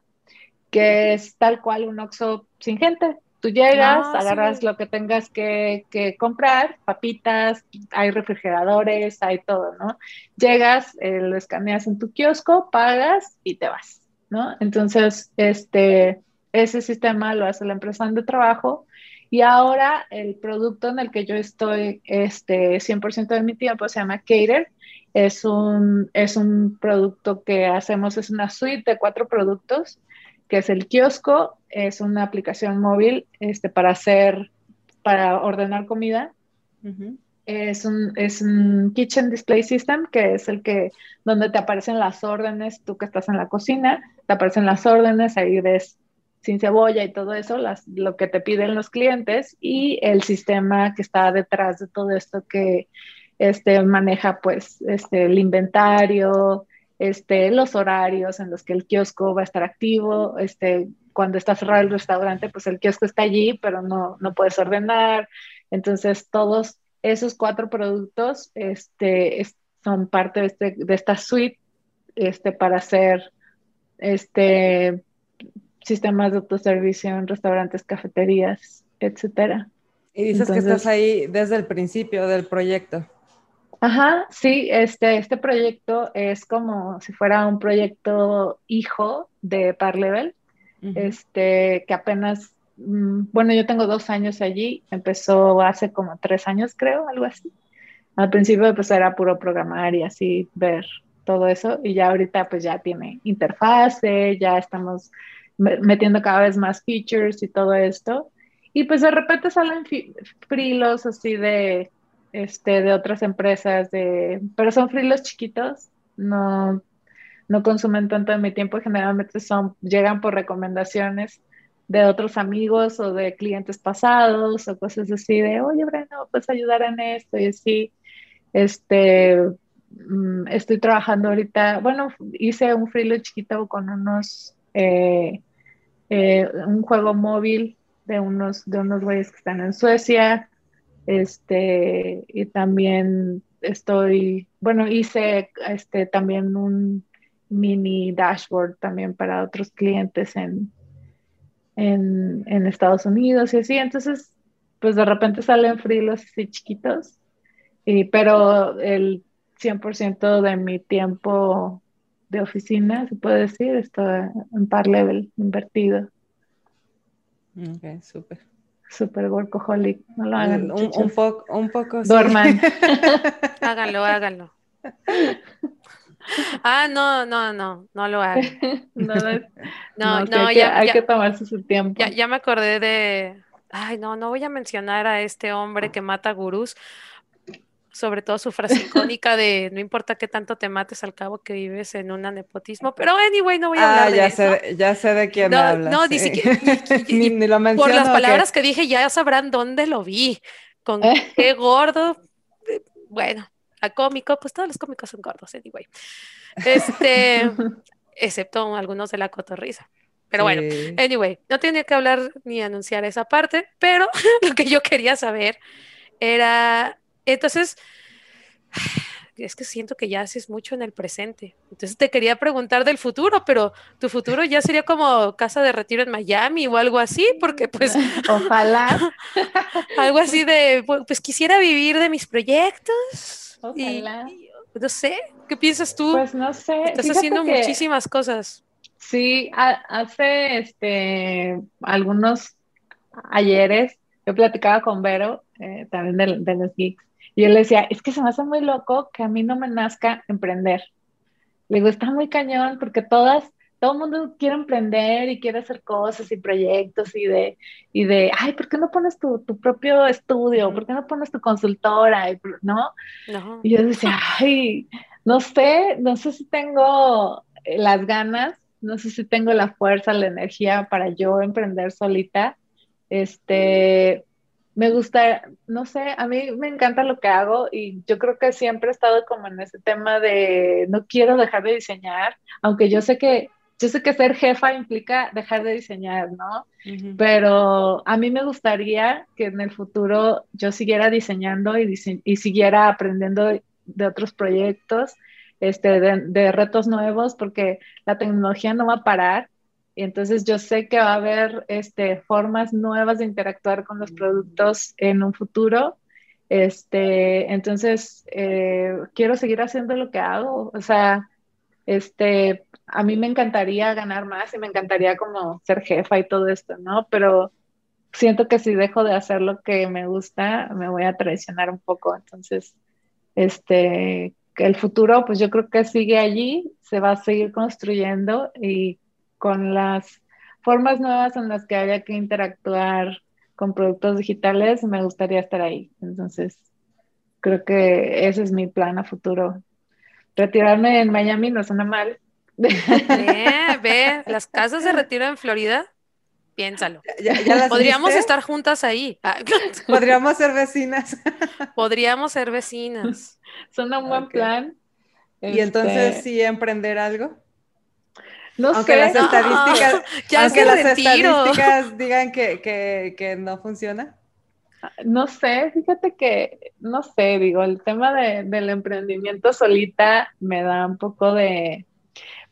que es tal cual un Oxo sin gente. Tú llegas, ah, agarras sí. lo que tengas que, que, comprar, papitas, hay refrigeradores, hay todo, ¿no? Llegas, eh, lo escaneas en tu kiosco, pagas y te vas, ¿no? Entonces, este, ese sistema lo hace la empresa de trabajo y ahora el producto en el que yo estoy este, 100% de mi tiempo se llama Cater. Es un, es un producto que hacemos, es una suite de cuatro productos, que es el kiosco, es una aplicación móvil este, para hacer, para ordenar comida. Uh -huh. Es un, es un Kitchen Display System, que es el que, donde te aparecen las órdenes, tú que estás en la cocina, te aparecen las órdenes, ahí ves sin cebolla y todo eso, lo que te piden los clientes y el sistema que está detrás de todo esto que este, maneja pues este, el inventario, este, los horarios en los que el kiosco va a estar activo, cuando está cerrado el restaurante, pues el kiosco está allí, pero no, no puedes ordenar. Entonces, todos esos cuatro productos son parte de, esta suite para hacer este, sistemas de autoservicio en restaurantes, cafeterías, etcétera. Y dices Entonces, que estás ahí desde el principio del proyecto. Ajá, sí, este, este proyecto es como si fuera un proyecto hijo de Parlevel, uh -huh. este, que apenas, mm, bueno, yo tengo dos años allí, empezó hace como tres años, creo, algo así. Al principio pues era puro programar y así ver todo eso, y ya ahorita pues ya tiene interfase, ya estamos metiendo cada vez más features y todo esto. Y pues de repente salen frilos así de, este, de otras empresas, de, pero son frilos chiquitos, no, no consumen tanto de mi tiempo, generalmente son, llegan por recomendaciones de otros amigos o de clientes pasados o cosas así de, oye, Breno, puedes ayudar en esto y así. Este, mm, estoy trabajando ahorita, bueno, hice un freelo chiquito con unos eh, eh, un juego móvil de unos, de unos güeyes que están en Suecia. Este, y también estoy, bueno, hice este, también un mini dashboard también para otros clientes en, en, en Estados Unidos y así. Entonces, pues de repente salen frilos así chiquitos, y, pero el 100% de mi tiempo de oficina, se puede decir, está en par level invertido. Ok, súper. Súper workaholic, no lo hagan. Un, un, poco, un poco. Duerman. Sí. háganlo, háganlo. Ah, no, no, no, no lo hagan. no, no, no, no hay, ya, que, hay ya, que tomarse su tiempo. Ya, ya me acordé de, ay, no, no voy a mencionar a este hombre que mata gurús, sobre todo su frase icónica de no importa qué tanto te mates al cabo que vives en un nepotismo, pero anyway, no voy a ah, hablar de ya eso. Sé, ya sé de quién no, hablas. No, sí. ni siquiera. ni, ni, lo Por las palabras que... dije, ya sabrán dónde lo vi. Con qué gordo. Bueno, a cómico, pues todos los cómicos son gordos, anyway. Este. excepto algunos de la cotorriza. Pero bueno, anyway, no tenía que hablar ni anunciar esa parte, pero lo que yo quería saber era, entonces, es que siento que ya haces mucho en el presente. Entonces te quería preguntar del futuro, pero tu futuro ya sería como casa de retiro en Miami o algo así, porque pues... Ojalá. algo así de, pues quisiera vivir de mis proyectos. Ojalá. no sé, ¿qué piensas tú? Pues no sé. Estás haciendo muchísimas cosas. Sí, hace este, algunos ayeres yo platicaba con Vero, eh, también de, de, los geeks, y le decía, es que se me hace muy loco que a mí no me nazca emprender. Le digo, está muy cañón porque todas, todo el mundo quiere emprender y quiere hacer cosas y proyectos y de, y de ay, ¿por qué no pones tu, tu propio estudio? ¿Por qué no pones tu consultora? ¿No? no. Y yo decía, ay, no sé, no sé si tengo las ganas no sé si tengo la fuerza, la energía para yo emprender solita. Este, me gusta, no sé, a mí me encanta lo que hago y yo creo que siempre he estado como en ese tema de no quiero dejar de diseñar, aunque yo sé que yo sé que ser jefa implica dejar de diseñar, ¿no? Pero a mí me gustaría que en el futuro yo siguiera diseñando y, y siguiera aprendiendo de otros proyectos este, de, retos nuevos porque la tecnología no va a parar. Y entonces yo sé que va a haber este, formas nuevas de interactuar con los productos en un futuro. Este, entonces, eh, quiero seguir haciendo lo que hago. O sea, este, a mí me encantaría ganar más y me encantaría como ser jefa y todo esto, ¿no? Pero siento que si dejo de hacer lo que me gusta, me voy a traicionar un poco. Entonces, este, el futuro, pues yo creo que sigue allí, se va a seguir construyendo y con las formas nuevas en las que haya que interactuar con productos digitales, me gustaría estar ahí. Entonces, creo que ese es mi plan a futuro. Retirarme en Miami no suena mal. Ve, ve, las casas de retiro en Florida, piénsalo. Podríamos estar juntas ahí. Ah, Podríamos ser vecinas. Podríamos ser vecinas. Suena un buen plan. Y entonces, ¿sí emprender algo? No aunque sé. Las estadísticas, aunque las estadísticas digan que, que, no funciona. No sé, fíjate que, no sé, digo, el tema de, del emprendimiento solita me da un poco de,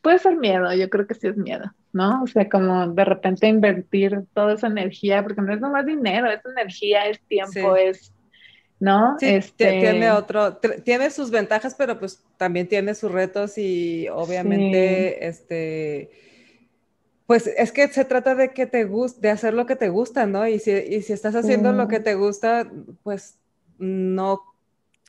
puede ser miedo, yo creo que sí es miedo, ¿no? O sea, como de repente invertir toda esa energía, porque no es nomás dinero, es energía, es tiempo, es ¿no? este... tiene otro, tiene sus ventajas, pero pues también tiene sus retos y obviamente, este, pues es que se trata de que te guste, de hacer lo que te gusta, ¿no? Y si, y si estás haciendo lo que te gusta, pues no,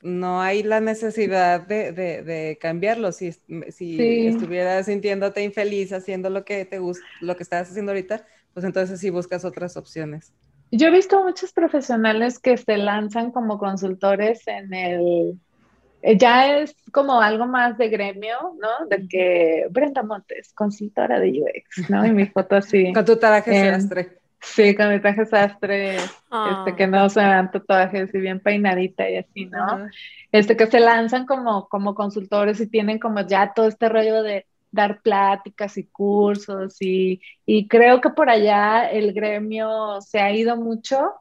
no hay la necesidad de, de, cambiarlo. Si, si estuvieras sintiéndote infeliz haciendo lo que te gusta, lo que estás haciendo ahorita, pues entonces sí buscas otras opciones. Yo he visto muchos profesionales que se lanzan como consultores en el, eh, ya es como algo más de gremio, ¿no? De que Brenda Montes, consultora de UX, ¿no? Y mi foto así. con tu traje sastre. Sí, con mi traje sastre, este, ah. que no se dan tatuajes y bien peinadita y así, ¿no? Este, que se lanzan como, como consultores y tienen como ya todo este rollo de dar pláticas y cursos y, creo que por allá el gremio se ha ido mucho.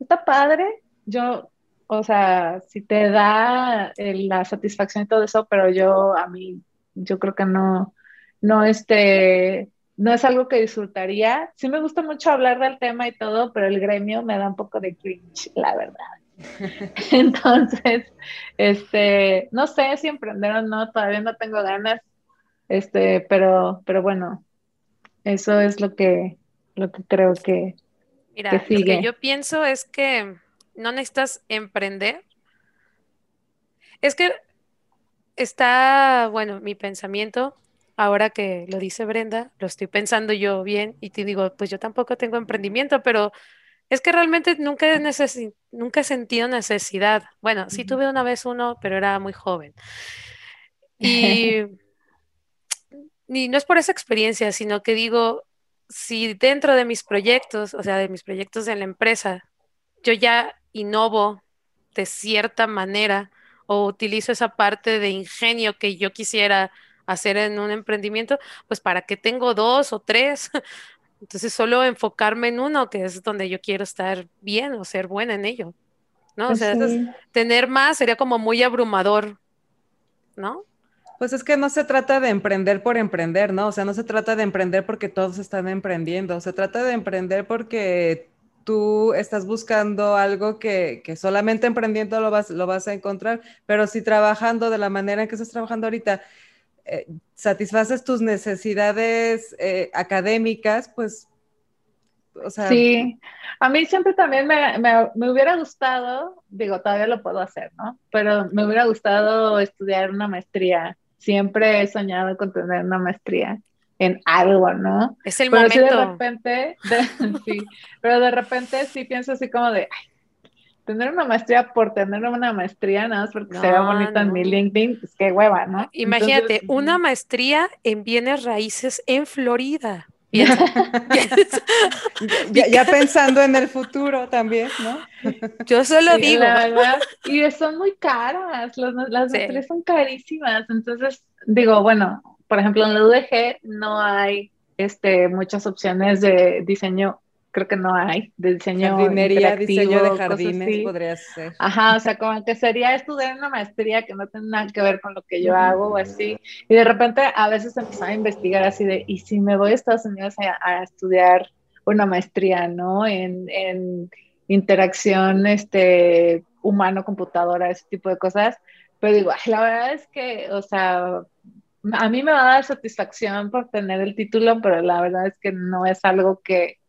Está padre, yo, o sea, si te da la satisfacción y todo eso, pero yo a mí, yo creo que no, no, este, no es algo que disfrutaría. Sí me gusta mucho hablar del tema y todo, pero el gremio me da un poco de cringe, la verdad. Entonces, este, no sé si emprender o no, todavía no tengo ganas. Este, pero, pero bueno, eso es lo que, lo que creo que, Mira, Lo que yo pienso es que no necesitas emprender. Es que está, bueno, mi pensamiento, ahora que lo dice Brenda, lo estoy pensando yo bien y te digo, pues yo tampoco tengo emprendimiento, pero es que realmente nunca he, nunca he sentido necesidad. Bueno, sí tuve una vez uno, pero era muy joven. Y y no es por esa experiencia, sino que digo, si dentro de mis proyectos, o sea, de mis proyectos en la empresa, yo ya innovo de cierta manera o utilizo esa parte de ingenio que yo quisiera hacer en un emprendimiento, pues para qué tengo dos o tres. Entonces solo enfocarme en uno, que es donde yo quiero estar bien o ser buena en ello. ¿No? O sea, sí. tener más sería como muy abrumador, ¿no? Pues es que no se trata de emprender por emprender, ¿no? O sea, no se trata de emprender porque todos están emprendiendo, se trata de emprender porque tú estás buscando algo que, que solamente emprendiendo lo vas, lo vas a encontrar, pero si trabajando de la manera en que estás trabajando ahorita, eh, satisfaces tus necesidades eh, académicas, pues, o sea, Sí, a mí siempre también me, me- me hubiera gustado, digo, todavía lo puedo hacer, ¿no? Pero me hubiera gustado estudiar una maestría. Siempre he soñado con tener una maestría en algo, ¿no? Es el Pero sí de momento. repente, de- sí, pero de repente sí pienso así como de, ay, tener una maestría por tener una maestría, nada más porque se No, bonita en mi no. LinkedIn, pues qué hueva, ¿no? Imagínate, Entonces, una maestría en bienes raíces en Florida. Piensa. ya, ya pensando en el futuro también, ¿no? Yo solo Sí, digo, la verdad, y son muy caras, las, las Sí. materias son carísimas, entonces digo, bueno, por ejemplo en la UDG no hay este, muchas opciones de diseño, creo que no hay, de diseño Jardinería, diseño de cosas jardines así. podría ser. Ajá, o sea, como que sería estudiar una maestría que no tiene nada que ver con lo que yo hago o así. Y de repente a veces empezaba a investigar así de, ¿y si me voy a Estados Unidos a, a estudiar una maestría, ¿no? En, en interacción este, humano-computadora, ese tipo de cosas. Pero digo, ay, la verdad es que, o sea, a mí me va a dar satisfacción por tener el título, pero la verdad es que no es algo que,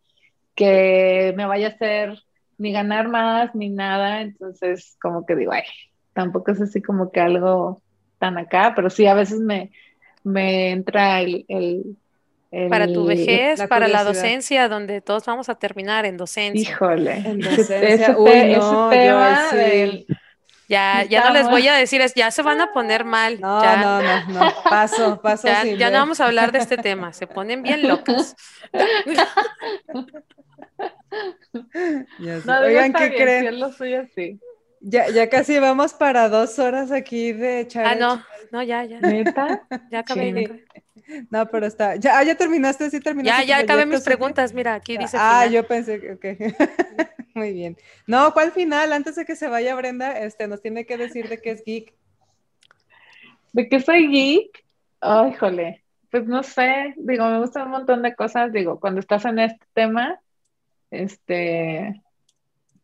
que me vaya a hacer ni ganar más ni nada, entonces como que digo, ay, tampoco es así como que algo tan acá, pero sí a veces me, me entra el, el, el- para tu vejez, la para la docencia, donde todos vamos a terminar en docencia. Híjole, En docencia, ese uy, ese no, yo tema sí. del- Ya, ya no les voy a decir, es, ya se van a poner mal. No, ya, no, no, no, paso, paso ya, ya no vamos a hablar de este tema, se ponen bien locas. No, Ya sé. digo, Oigan, ¿qué bien, si creen? es lo suyo, sí. Ya, ya casi vamos para dos horas aquí de echar. Ah, no, no, ya, ya, ¿Neta? ya acabé. Sí. No, pero está. Ya, ah, ya terminaste, sí terminaste. Ya, ya acabé mis preguntas, mira, aquí dice Ah, final. yo pensé que, ok. Muy bien. No, ¿cuál final? Antes de que se vaya Brenda, este, nos tiene que decir de qué es geek. ¿De qué soy geek? Ay, jole. Pues no sé, digo, me gustan un montón de cosas, digo, cuando estás en este tema, este,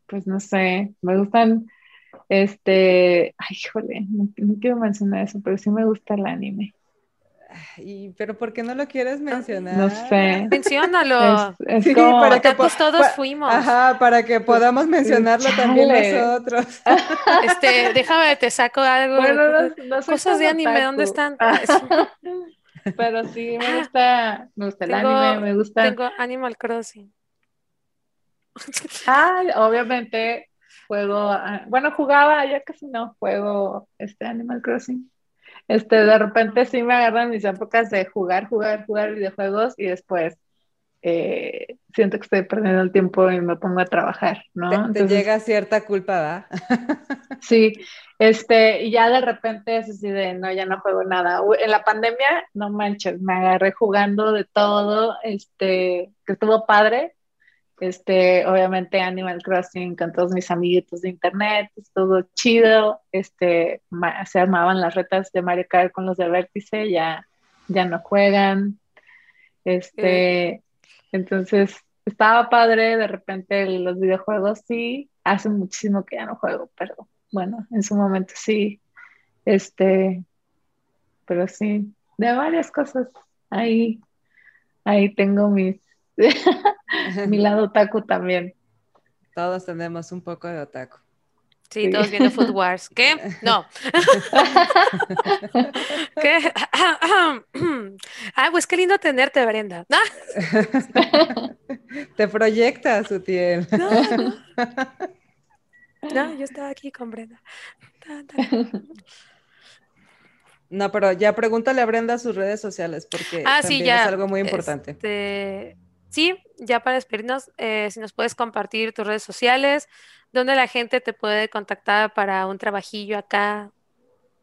pues no sé, me gustan, este, ay, jole, no, no quiero mencionar eso, pero sí me gusta el anime. Y, pero ¿por qué no lo quieres mencionar? No sé. Menciónalo. Es, es Sí, como, para que po- todos pa- fuimos. Ajá, para que podamos mencionarlo también nosotros. Este, déjame, te saco algo. bueno, no, no soy Cosas de anime, ¿dónde están? Pero sí, me gusta, me gusta el Tengo- anime, me gusta. Tengo Animal Crossing. Ah, obviamente juego, ah, bueno, jugaba, ya casi no juego este Animal Crossing. Este, de repente sí me agarran mis épocas de jugar, jugar, jugar videojuegos y después eh, siento que estoy perdiendo el tiempo y me pongo a trabajar, ¿no? Te, te Entonces, llega cierta culpa, ¿verdad? Sí, este, y ya de repente es así de, no, ya no juego nada. En la pandemia, no manches, me agarré jugando de todo, este, que estuvo padre. Este, obviamente Animal Crossing con todos mis amiguitos de internet, estuvo chido. Este, se armaban las retas de Mario Kart con los de Vértice, ya, ya no juegan. Este, entonces, estaba padre, de repente los videojuegos sí, hace muchísimo que ya no juego, pero bueno, en su momento sí, este, pero sí, de varias cosas, ahí, ahí tengo mis, mi lado otaku también. Todos tenemos un poco de otaku. Sí, Sí. todos viendo Food Wars. ¿Qué? No. ¿Qué? Ah, pues qué lindo tenerte, Brenda. Ah, Te proyectas, Utiel. No, no. No, yo estaba aquí con Brenda. No, pero ya pregúntale a Brenda sus redes sociales porque Ah, sí, también ya. es algo muy importante. Este, sí, ya para despedirnos, eh, si nos puedes compartir tus redes sociales, donde la gente te puede contactar para un trabajillo acá,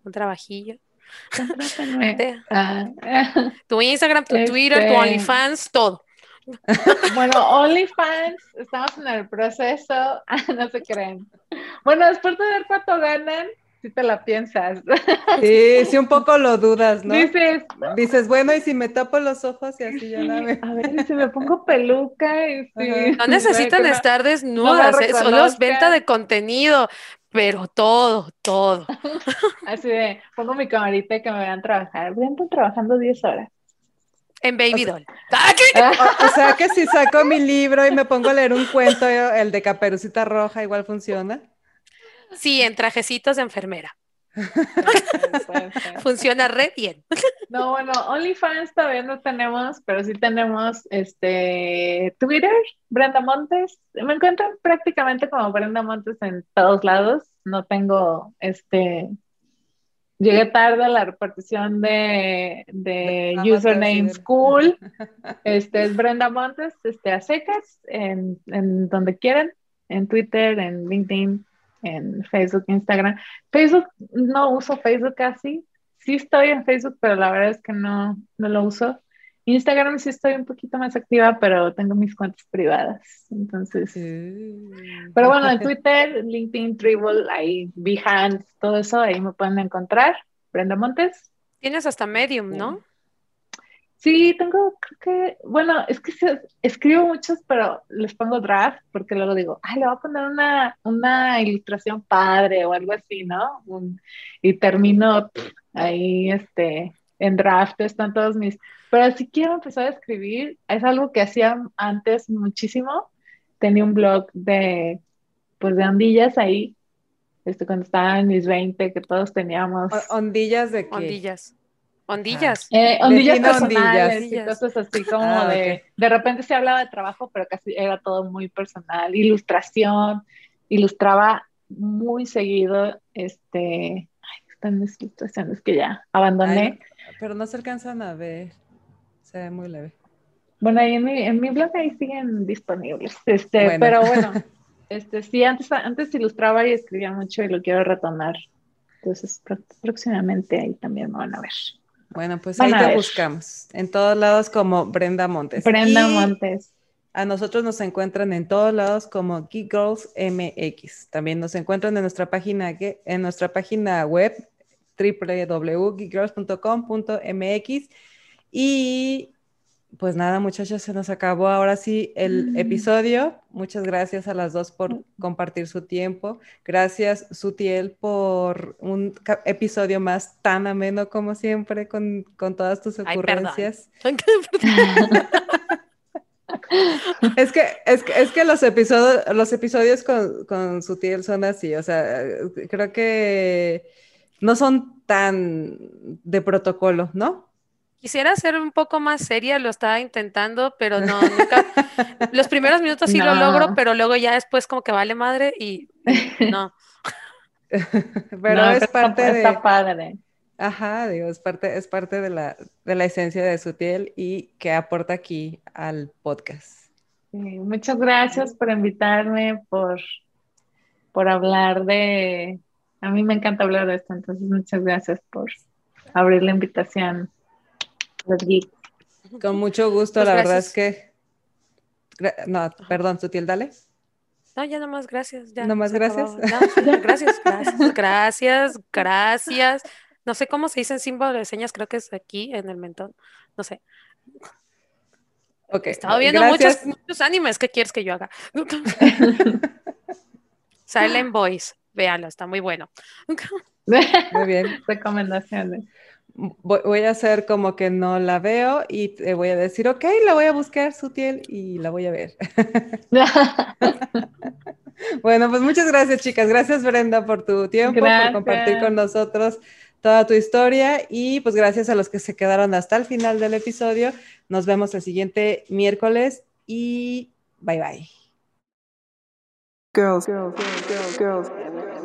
un trabajillo. Ah. Tu Instagram, tu Twitter, tu Este- OnlyFans, todo. Bueno, OnlyFans, estamos en el proceso. No se creen. Bueno, después de ver cuánto ganan, si te la piensas. Sí, sí, un poco lo dudas, ¿no? Dices, Dices, bueno, y si me tapo los ojos y así ya la veo. a ver, si me pongo peluca y. Ajá. No necesitan no- estar desnudas, eh, solo es venta de contenido, pero todo, todo. Así de, pongo mi camarita y que me vean trabajar. Voy a estar trabajando 10 horas. En Baby O sea- Doll. ¡Ah, o sea que si saco mi libro y me pongo a leer un cuento, el de Caperucita Roja, igual funciona. Sí, en trajecitos de enfermera. Funciona re bien. No, bueno, OnlyFans todavía no tenemos, pero sí tenemos este Twitter, Brenda Montes. Me encuentran prácticamente como Brenda Montes en todos lados. No tengo este. Llegué tarde a la repartición de, de más usernames cool. Este es Brenda Montes, este, a secas, en, en donde quieran, en Twitter, en LinkedIn, en Facebook, Instagram. Facebook, no uso Facebook casi. Sí estoy en Facebook, pero la verdad es que no, no lo uso. Instagram sí estoy un poquito más activa, pero tengo mis cuentas privadas. Entonces, pero bueno, en Twitter, LinkedIn, Dribble, ahí, Behance, todo eso, ahí me pueden encontrar. Brenda Montes. Tienes hasta Medium, ¿no? Sí, tengo, creo que, bueno, es que se- escribo muchos, pero les pongo draft porque luego digo, ay, le voy a poner una, una ilustración padre o algo así, ¿no? Un- y termino pff, ahí, este, en draft están todos mis, pero si quiero empezar a escribir, es algo que hacía antes muchísimo. Tenía un blog de, pues, de ondillas ahí, este, cuando estaba en mis 20, que todos teníamos. O- ¿Ondillas de qué? Ondillas. Ondillas. Eh, ondillas personales ondillas. y cosas así como Ah, de, ok. de repente se hablaba de trabajo, pero casi era todo muy personal. Ilustración, ilustraba muy seguido, este, ay, están mis ilustraciones que ya abandoné. Ay, pero no se alcanzan a ver. Se ve muy leve. Bueno, ahí en mi, en mi blog ahí siguen disponibles, este, Bueno. pero bueno, este, sí, antes, antes ilustraba y escribía mucho y lo quiero retomar. Entonces, pró- próximamente ahí también me van a ver. Bueno, pues Van ahí te buscamos. En todos lados como Brenda Montes. Brenda Y Montes. A nosotros nos encuentran en todos lados como Geek Girls MX. También nos encuentran en nuestra página, en nuestra página web www.geekgirls.com.mx. Y pues nada, muchachos, se nos acabó ahora sí el Mm. episodio. Muchas gracias a las dos por compartir su tiempo. Gracias, Sutiel, por un episodio más tan ameno como siempre, con, con todas tus Ay, perdón. ocurrencias. Es que, es que, es que los episodios, los episodios con, con Sutiel son así, o sea, creo que no son tan de protocolo, ¿no? Quisiera ser un poco más seria, lo estaba intentando, pero no, nunca. Los primeros minutos sí lo logro, pero luego ya después como que vale madre y no. Pero No, es está- parte de, Está padre. ajá, digo, es parte, es parte de la, de la esencia de Sutiel y que aporta aquí al podcast. Sí, muchas gracias por invitarme, por, por hablar de... A mí me encanta hablar de esto, entonces muchas gracias por abrir la invitación. A Los geeks. Con mucho gusto, Pues la verdad es que, no, perdón, Sutiel, dale. No, ya nomás gracias. Ya, ¿Nomás gracias? No, gracias, gracias, gracias, gracias. No sé cómo se dice en símbolo de señas, creo que es aquí en el mentón. No sé. Ok, He estado viendo muchos, muchos animes. ¿Qué quieres que yo haga? Silent Voice. Véanlo, está muy bueno. Muy bien. Recomendaciones. Voy, voy a hacer como que no la veo y te voy a decir, ok, la voy a buscar, Sutiel, y la voy a ver. Bueno, pues muchas gracias, chicas. Gracias, Brenda, por tu tiempo, Gracias. por compartir con nosotros toda tu historia y pues gracias a los que se quedaron hasta el final del episodio. Nos vemos el siguiente miércoles y bye bye. girls, girls, girls, girls,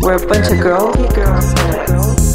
We're a bunch of girls.